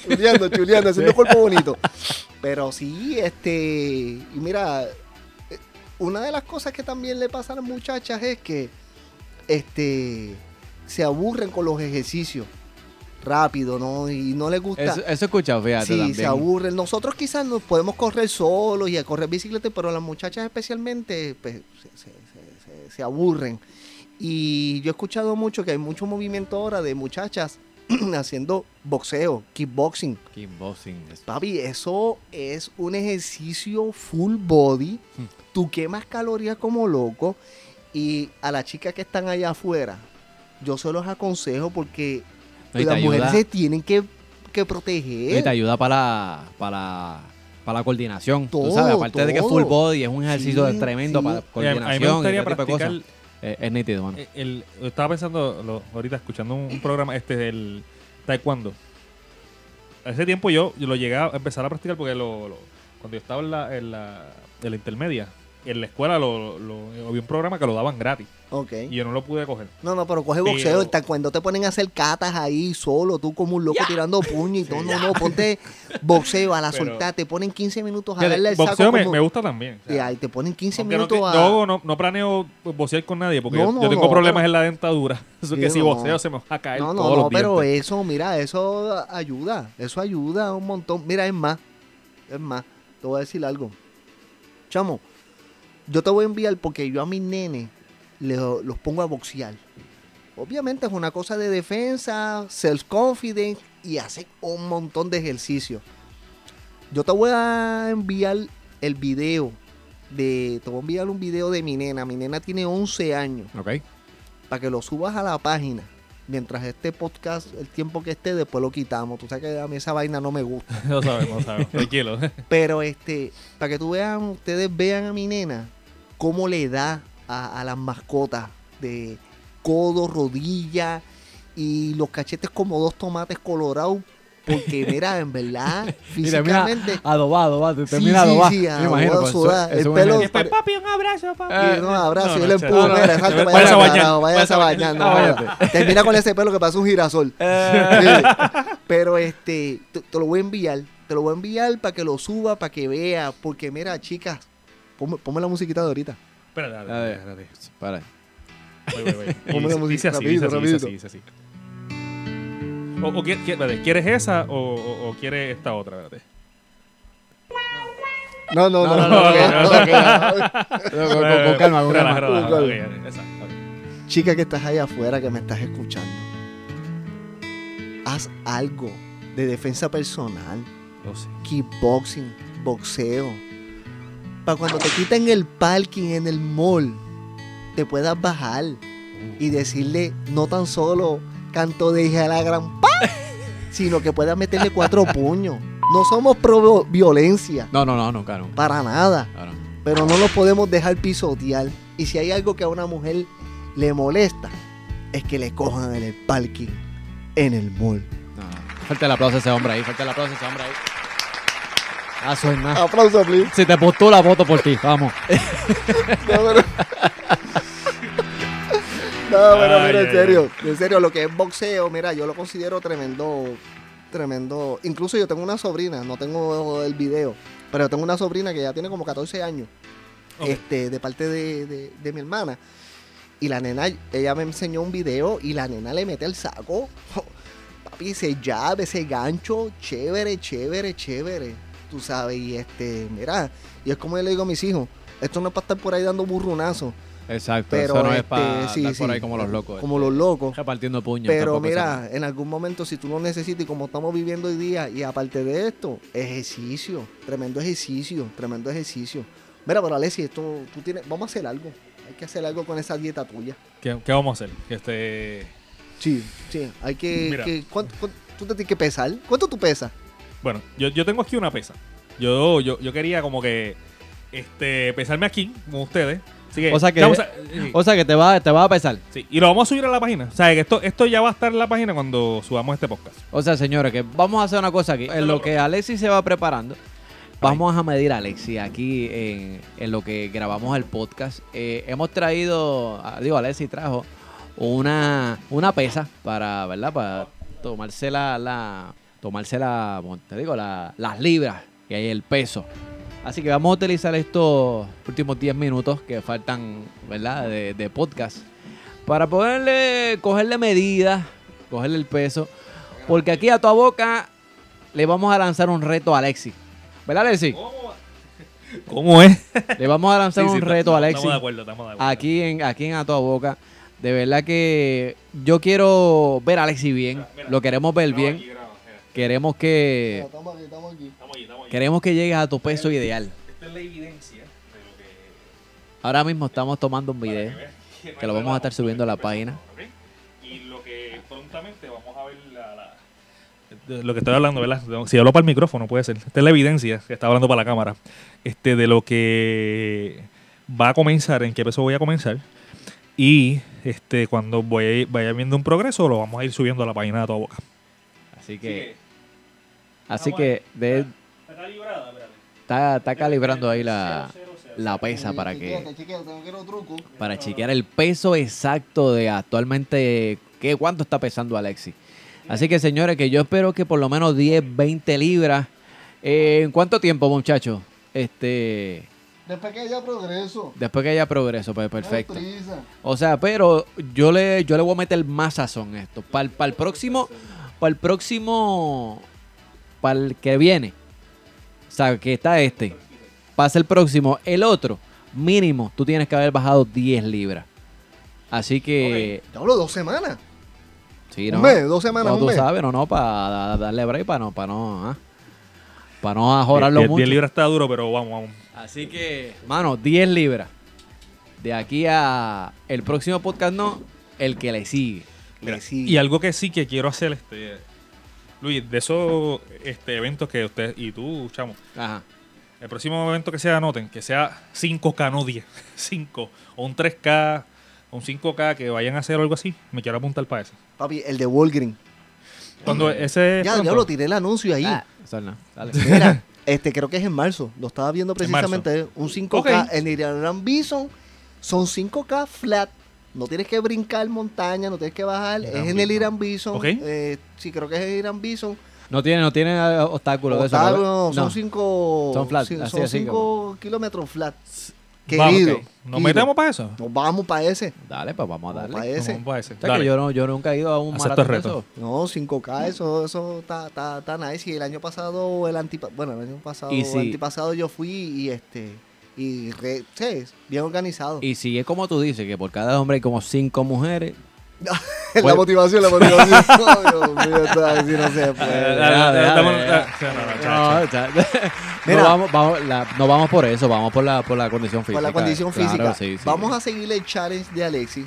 chuleando, chuleando, haciendo cuerpo bonito. Pero sí, este, y mira, eh, una de las cosas que también le pasa a las muchachas es que, este, se aburren con los ejercicios rápido, ¿no? Y no les gusta. Eso, eso he escuchado, fíjate. Sí, también. se aburren. Nosotros quizás nos podemos correr solos y a correr bicicleta, pero las muchachas especialmente pues, se- se- se aburren. Y yo he escuchado mucho que hay mucho movimiento ahora de muchachas haciendo boxeo, kickboxing. Kickboxing. es- Papi, eso es un ejercicio full body. Hmm. Tú quemas calorías como loco. Y a las chicas que están allá afuera, yo se los aconsejo porque No, y las mujeres se tienen que, que Y proteger. te ayuda para, para, para la coordinación. Todo, tú sabes, aparte de que es full body, es un ejercicio Sí, tremendo sí. para coordinación a mí me gustaría y practicar Eh, es nítido, mano. Eh, el- estaba pensando lo- ahorita escuchando un, programa este del taekwondo hace tiempo yo, yo lo llegué a empezar a practicar porque lo, lo- cuando yo estaba en la, en la, en la intermedia en la escuela lo, lo- había un programa que lo daban gratis Ok. y yo no lo pude coger No, no, pero coge Pero- boxeo. El taekwondo te ponen a hacer catas ahí solo, tú como un loco tirando puño y todo. No, no, ponte boxeo a la Pero- soltar. Te ponen 15 minutos a darle el saco. boxeo me, como- me gusta también o y sea, ahí te ponen 15 aunque no, minutos te- a. yo no, no planeo boxear con nadie porque No, yo, no, yo tengo no, problemas pero- en la dentadura eso Sí, que si no. boxeo se me va a caer No, no, todos no, los pero dientes. eso, mira, eso ayuda. Eso ayuda un montón. Mira, es más. Es más. Te voy a decir algo. Chamo, yo te voy a enviar porque yo a mis nenes le- los pongo a boxear. Obviamente es una cosa de defensa, self-confidence y hace un montón de ejercicios. Yo te voy a enviar el video de. Te voy a enviar un video de mi nena. Mi nena tiene 11 años Ok. para que lo subas a la página. Mientras este podcast, el tiempo que esté, después lo quitamos. Tú sabes que a mí esa vaina no me gusta. no sabemos no sabemos tranquilo Pero este, para que tú vean, ustedes vean a mi nena cómo le da a, a las mascotas de codo, rodilla y los cachetes como dos tomates colorados. Porque mira, en verdad, Mira, mira, físicamente... adobado, va. Te termina sí, adobado. sí, Me adobado, imagino. pues, sudado. eso- eso El pelo- Después, papi un abrazo papi Y no, abrazo, no, yo le empujo, no, no, mira, che- salte, váyase vaya a bañar, bañar, vaya váyase a bañar, no. Termina con ese pelo que parece un girasol. Eh, Sí. Pero este, te, te lo voy a enviar, te lo voy a enviar para que lo suba, para que vea, porque mira, chicas, ponme, ponme la musiquita de ahorita. espérate dale, A ver. espérate. para. Voy, voy, voy. Ponme la así, rapidito, dice así, rapidito. O, o ¿Quieres esa o, o, o quieres esta otra? No, no, no, no, no, no, no, no, Con calma, con calma. Chica que estás ahí afuera, que me estás escuchando, haz algo de defensa personal. Oh, sí. Kickboxing, boxeo. Para cuando te quiten el parking en el mall, te puedas bajar y decirle no tan solo canto de hija de la gran pa, sino que puedas meterle cuatro puños. No somos pro violencia, No, no, no, nunca, nunca. para nada, Claro. pero no lo podemos dejar pisotear. Y si hay algo que a una mujer le molesta, es que le cojan en el parking, en el mall. No, no. Falta el aplauso a ese hombre ahí. Falta el aplauso a ese hombre ahí. Ah, es nada. Aplauso, please. Si te postula, voto por ti. Vamos. No, pero... No, pero Ay, mira, en ay, serio, en serio, lo que es boxeo, mira, yo lo considero tremendo, tremendo. Incluso yo tengo una sobrina, no tengo el video, pero tengo una sobrina que ya tiene como 14 años, este, de parte de, de- de mi hermana. Y la nena, ella me enseñó un video y la nena le mete el saco. Papi, ese jab, ese gancho, chévere, chévere, chévere. Tú sabes, y este, mira, y es como yo le digo a mis hijos, esto no es para estar por ahí dando burrunazo. Exacto. Pero eso no es este, para sí, por sí, ahí como los locos. Como este, los locos. Repartiendo puños. Pero mira, en algún momento si tú lo necesitas y como estamos viviendo hoy día, y aparte de esto, ejercicio, tremendo ejercicio, tremendo ejercicio. Mira, pero Alessi, esto, tú tienes, vamos a hacer algo. Hay que hacer algo con esa dieta tuya. ¿Qué, qué vamos a hacer? Este, Sí, sí, hay que, Mira. que- ¿cuánto, cuánto- tú te tienes que pesar. ¿Cuánto tú pesas? bueno, yo, yo tengo aquí una pesa. Yo, yo, yo quería como que este, pesarme aquí con ustedes. Así que, O sea que- vamos a- sí, O sea que te va, te va a pesar. sí, y lo vamos a subir a la página. O sea, que esto, esto ya va a estar en la página cuando subamos este podcast. O sea, señores, que vamos a hacer una cosa aquí. En lo que Alexis se va preparando, vamos a medir a Alexis aquí en, en lo que grabamos el podcast. Eh, hemos traído, ah, digo, Alexis trajo una, una pesa para, ¿verdad? Para tomarse la, la tomarse la, como te digo, la- las libras y ahí el peso. Así que vamos a utilizar estos últimos 10 minutos que faltan, ¿verdad? De, de podcast para poderle, cogerle medidas, cogerle el peso. Porque aquí a tu boca le vamos a lanzar un reto a Alexis. ¿Verdad, Alexis? ¿Cómo es? Le vamos a lanzar Sí, sí, un reto a Alexis. Estamos de acuerdo, estamos de acuerdo. Aquí en, aquí en A Toda Boca. De verdad que yo quiero ver a Alexis bien. Lo queremos ver bien. Queremos que Estamos aquí, estamos aquí. Queremos que llegues a tu peso ideal. Esta es la evidencia de lo que Ahora mismo estamos tomando un video que, que lo vamos a estar subiendo a la página. Y lo que prontamente vamos a ver la, la- de lo que estoy hablando, ¿verdad? Si hablo para el micrófono puede ser. Esta es la evidencia que está hablando para la cámara. Este de lo que va a comenzar, en qué peso voy a comenzar. Y este cuando voy, vaya viendo un progreso, lo vamos a ir subiendo a la página de toda boca. Así que, así que de- Está calibrada, espérate. Está, está calibrando ahí la, la pesa para que para chequear el peso exacto de actualmente qué cuánto está pesando Alexis. Así que señores, que yo espero que por lo menos 10, 20 libras. Eh, ¿En cuánto tiempo, muchachos? Este, Después que haya progreso. después que haya progreso, pues perfecto. O sea, pero yo le, yo le voy a meter más sazón a esto. Para el, próximo, para el próximo, para el que viene. O sea, que está este. Pasa el próximo. El otro, mínimo, tú tienes que haber bajado 10 libras. Así que, Ya hablo dos semanas. sí, Un ¿no? mes, dos semanas, No, un tú mes. sabes, no, no, para darle break, para no, para no, ah, para no ajorarlo 10 mucho. libras está duro, pero vamos, vamos. Así que, mano, 10 libras. De aquí a el próximo podcast no, el que le sigue. Mira, Le sigue. y algo que sí que quiero hacer, este, Luis, de esos este, eventos que usted y tú, chamo, Ajá. el próximo evento que sea, anoten, que sea 5K, no 10, 5, o un 3K, o un 5K, que vayan a hacer algo así, me quiero apuntar para eso. Papi, el de Walgreen. Cuando ese... Ya, pronto, ya lo tiré el anuncio ahí. Ah, no. Dale. Mira, este creo que es en marzo. Lo estaba viendo precisamente. Un 5K Ok. en Irian Bison. Son 5K flat. No tienes que brincar montaña, no tienes que bajar. Irán es en el. Irán Bison. Ok. Eh, sí, creo que es el Irán Bison. No tiene, no tiene eh, obstáculos de eso. ¿no? Octavo, No. son 5 Son flat, sí, así, son así 5 kilómetros flat. Querido. ok. ¿Nos querido. metemos para eso? Nos vamos para ese. Dale, pues vamos a darle. pa' ese. Vamos para ese. O sea, Dale. que yo, no, yo nunca he ido a un Acepto maratón reto. eso. No, 5K, eso, eso está, está, está nice. Y el año pasado, el antipa bueno, el año pasado, Y el antipasado yo fui y este, y re, sí, bien organizado. Y si es como tú dices, que por cada hombre hay como cinco mujeres. la Bueno. motivación, la motivación. Oh, Dios mío, no se puede. vamos, vamos, la- no vamos por eso, vamos por la, por la condición física. Por la condición Claro, física. sí, sí. Vamos a seguirle el challenge de Alexis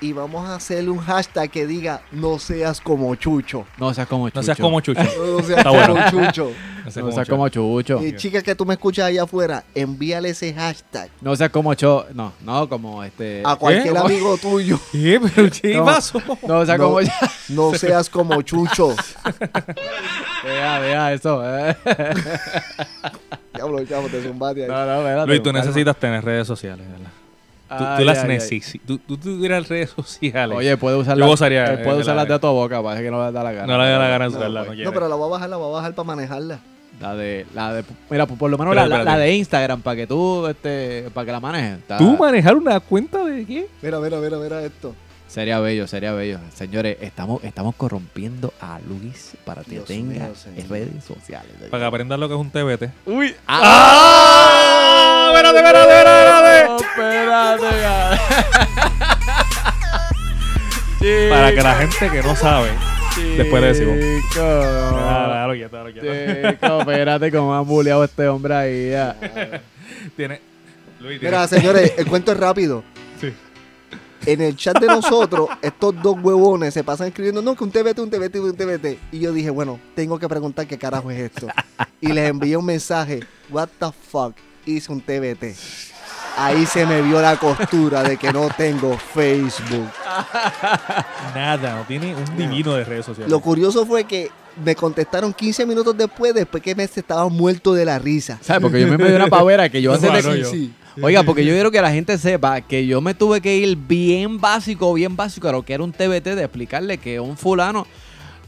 y vamos a hacerle un hashtag que diga no seas como Chucho. No seas como Chucho. No seas como Chucho. No seas Está como bueno. Chucho. No seas No como Chucho. como Chucho. Y chicas que tú me escuchas allá afuera, envíale ese hashtag No seas como Cho. No, no, como este. a cualquier ¿Qué? amigo tuyo. ¿Qué? ¿Pero qué No. pasó? No seas No. como. No seas como Chucho. Vea, vea eso. eh. Diablo, chavo, te zumbaste ahí. No, no, Luis, tú necesitas tener redes sociales, ¿verdad? Tú, Ay, tú las necesitas. Tú, tú tuvieras redes sociales. Oye, puede usar Yo gozaría, eh, puede de usar la- las de tu boca, parece que no le da la gana. no le da la gana No, usarla, no pues. No, pero la voy a bajar, la voy a bajar para manejarla. La de, la de, mira, por por lo menos Pero la, de Instagram, para que tú, este, para que la manejes. Está- ¿Tú manejar una cuenta de qué? Mira, mira, mira, mira esto. Sería bello, sería bello. Señores, estamos, estamos corrompiendo a Luis para que Dios tenga mío, redes sociales. Para que aprendas lo que es un TBT. Uy, ¡Ah! ¡Espérate, espérate, espérate! espérate, ya. Para que la gente que no sabe, después le decimos. Chico, Ah, no. Déjalo quieto, déjalo quieto. Chico, espérate cómo han bulleado a este hombre ahí. ya. Tiene. Luis, tiene. Mira, señores, el cuento es rápido. Sí. En el chat de nosotros, estos dos huevones se pasan escribiendo, no, que un TBT, un TBT, un TBT. Y yo dije, bueno, tengo que preguntar qué carajo es esto. Y les envié un mensaje, what the fuck. hice un TBT. Ahí se me vio la costura de que no tengo Facebook. Nada, no tiene un divino de redes sociales. Lo curioso fue que me contestaron 15 minutos después, después que me estaba muerto de la risa. ¿Sabes? Porque yo me dio una pavera que yo antes de Bueno, que- yo. Sí. Oiga, porque yo quiero que la gente sepa que yo me tuve que ir bien básico, bien básico a lo que era un TBT de explicarle que un fulano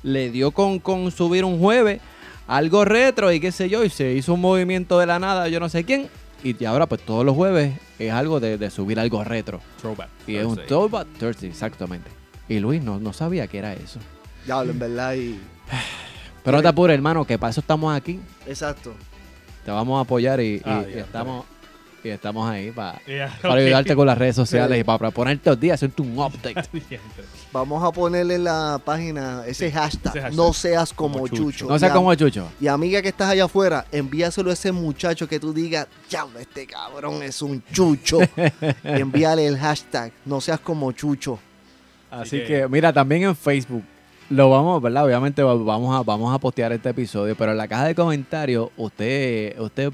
le dio con, con subir un jueves algo retro y qué sé yo, y se hizo un movimiento de la nada, yo no sé quién, y ahora pues todos los jueves es algo de, de subir algo retro. Throwback. Y es un. Throwback Thursday, exactamente. Y Luis no, no sabía que era eso. Diablo, en verdad. Y... Pero no te apures, hermano, que para eso estamos aquí. Exacto. Te vamos a apoyar y, y- Ah, y ya, estamos, y estamos ahí para, Ya, para ayudarte con las redes sociales Sí. y para ponerte los días, hacerte un update. Vamos a ponerle en la página ese hashtag. ese hashtag. No seas como, Como Chucho. Chucho. No sea Y a- como Chucho. Y amiga que estás allá afuera, envíaselo a ese muchacho que tú digas, diablo, este cabrón es un chucho. y envíale el hashtag, no seas como chucho. Así que- que, mira, también en Facebook lo vamos, ¿verdad? Obviamente va- vamos a, vamos a postear este episodio, pero en la caja de comentarios usted, usted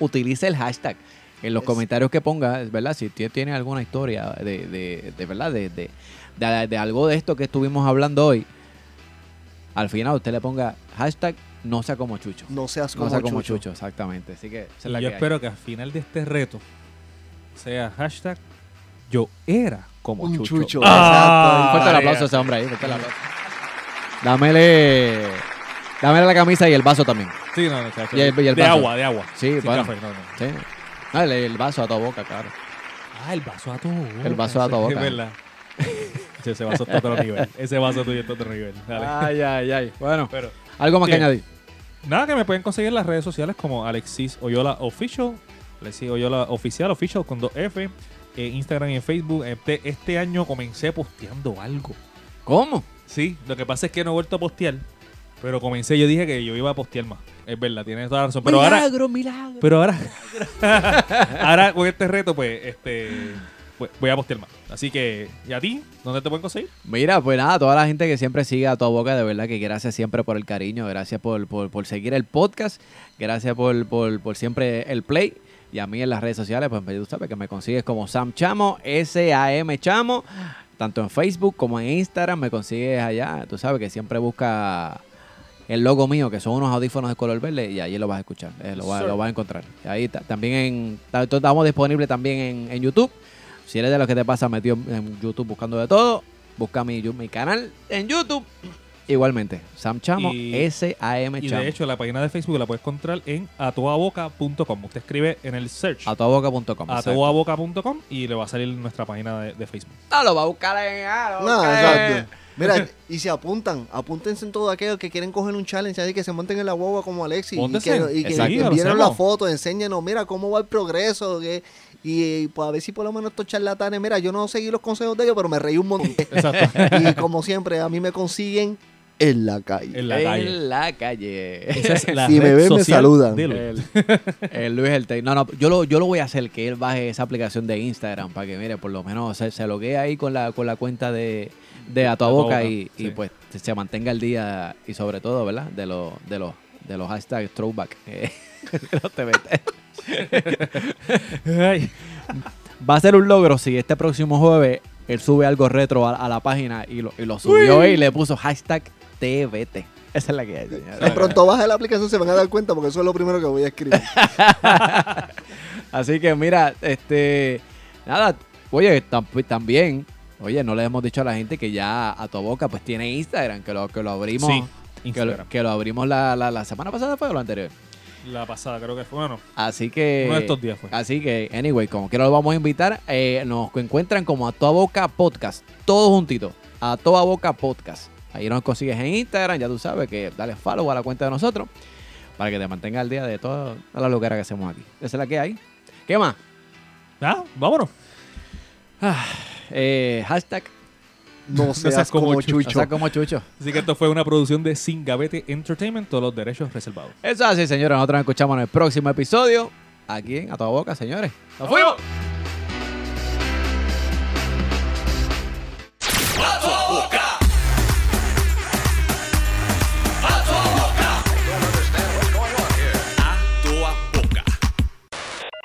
utilice el hashtag. En los Es- comentarios que ponga, ¿verdad? Si usted tiene alguna historia de, de, de ¿verdad? De, de, de- de algo de esto que estuvimos hablando hoy, al final usted le ponga hashtag no sea como Chucho. No seas No como, sea como chucho. Chucho, exactamente. Así que es Y yo que hay. espero que al final de este reto sea hashtag yo era como Un Chucho. chucho. Ah, Fuerte el aplauso a ese hombre ahí, fuerte el aplauso. Dámele, dámele la camisa y el vaso también. Sí, no, no, chacho. Y el- y el de vaso. agua, de agua. Sí, Sin bueno. café, no, no. Sí. Ah, el, vaso a tu boca, claro. Ah, el vaso a tu boca. El vaso a tu boca. Es verdad. Ese vaso está a otro nivel. Ese vaso tuyo está a otro nivel. Dale. Ay, ay, ay. Bueno, Pero algo más que añadir. nada, que me pueden conseguir en las redes sociales como Alexis Oyola Official. Alexis Oyola Oficial, Official con dos F. En Instagram y en Facebook. Este, este año comencé posteando algo. ¿Cómo? Sí, lo que pasa es que no he vuelto a postear. Pero comencé, yo dije que yo iba a postear más. Es verdad, tienes toda la razón. Pero ahora, milagro, milagro. pero ahora, ahora con este reto, pues, este, pues, voy a postear más. Así que, ¿y a ti? ¿Dónde te pueden conseguir? Mira, pues nada, toda la gente que siempre sigue a tu boca, de verdad que gracias siempre por el cariño, gracias por, por, por seguir el podcast, gracias por, por, por siempre el play. Y a mí en las redes sociales, pues tú sabes que me consigues como Sam Chamo, S-A-M Chamo, tanto en Facebook como en Instagram, me consigues allá. Tú sabes que siempre busca el logo mío, que son unos audífonos de color verde, y allí lo vas a escuchar, eh, lo, vas, Sir. lo vas a encontrar. Y ahí ta- también en, ta- estamos disponibles también en, en YouTube. Si eres de los que te pasa metido en YouTube buscando de todo, busca mi, mi canal en YouTube. Igualmente, Sam Chamo, Y- S-A-M Y Chamo. de hecho, la página de Facebook la puedes encontrar en atoaboca.com. Usted escribe en el search a tuaboca.com. exacto. atoaboca.com y le va a salir nuestra página de, de Facebook. No, lo va a buscar en. ah, No, buscar en- exacto. Mira, y se apuntan, apúntense en todos aquellos que quieren coger un challenge, que se monten en la guagua como Alexis y que, y que Exacto. Lo envíen la foto, enséñenos, mira cómo va el progreso, que, y, pues a ver si por lo menos estos charlatanes, mira, yo no seguí los consejos de ellos, pero me reí un montón. Exacto. y como siempre, a mí me consiguen en la calle. en la calle. En la calle. Esa es la Si me ven, me saludan. El, el Luis el. No, no, yo lo, yo lo voy a hacer que él baje esa aplicación de Instagram para que, mire, por lo menos se, se loguee ahí con la, con la cuenta de, de A Tu Boca Boca, y, y, pues se, mantenga el día y sobre todo, ¿verdad? De los de los de los hashtags throwback. eh, los TBT. Ay, Va a ser un logro si este próximo jueves él sube algo retro a, a la página y lo, y lo subió y le puso hashtag TBT. Esa es la que hay, señores. Tan pronto baje la aplicación se van a dar cuenta porque eso es lo primero que voy a escribir. Así que mira, este, nada, oye, tam- también, oye, no le hemos dicho a la gente que ya a tu boca pues tiene Instagram, que lo, que lo abrimos, Sí, que, lo, Instagram. que lo abrimos la, la, la semana pasada fue o lo anterior. La pasada creo que fue. Bueno, Así que, uno de estos días fue. así que, anyway, como quiera lo vamos a invitar, eh, nos encuentran como a toda boca podcast, todos juntitos, a toda boca podcast. Ahí nos consigues en Instagram, ya tú sabes que dale follow a la cuenta de nosotros para que te mantenga al día de toda la locura que hacemos aquí. Esa es la que hay. ¿Qué más? Ah, vámonos. Eh, hashtag No seas como, como Chucho. O sea, como chucho. Así que esto fue una producción de Sin Gavete Entertainment, todos los derechos reservados. Eso es así, señores. Nosotros nos escuchamos en el próximo episodio. Aquí en A Toda Boca, señores. ¡Nos fuimos! A toda boca.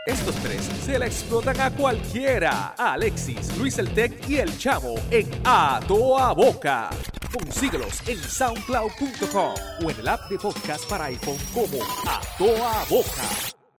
Estos tres se la explotan a cualquiera. Alexis, Luis el Tech y el Chavo en A Toa Boca. Consíguelos en soundcloud.com o en el app de podcast para iPhone como A Toa Boca.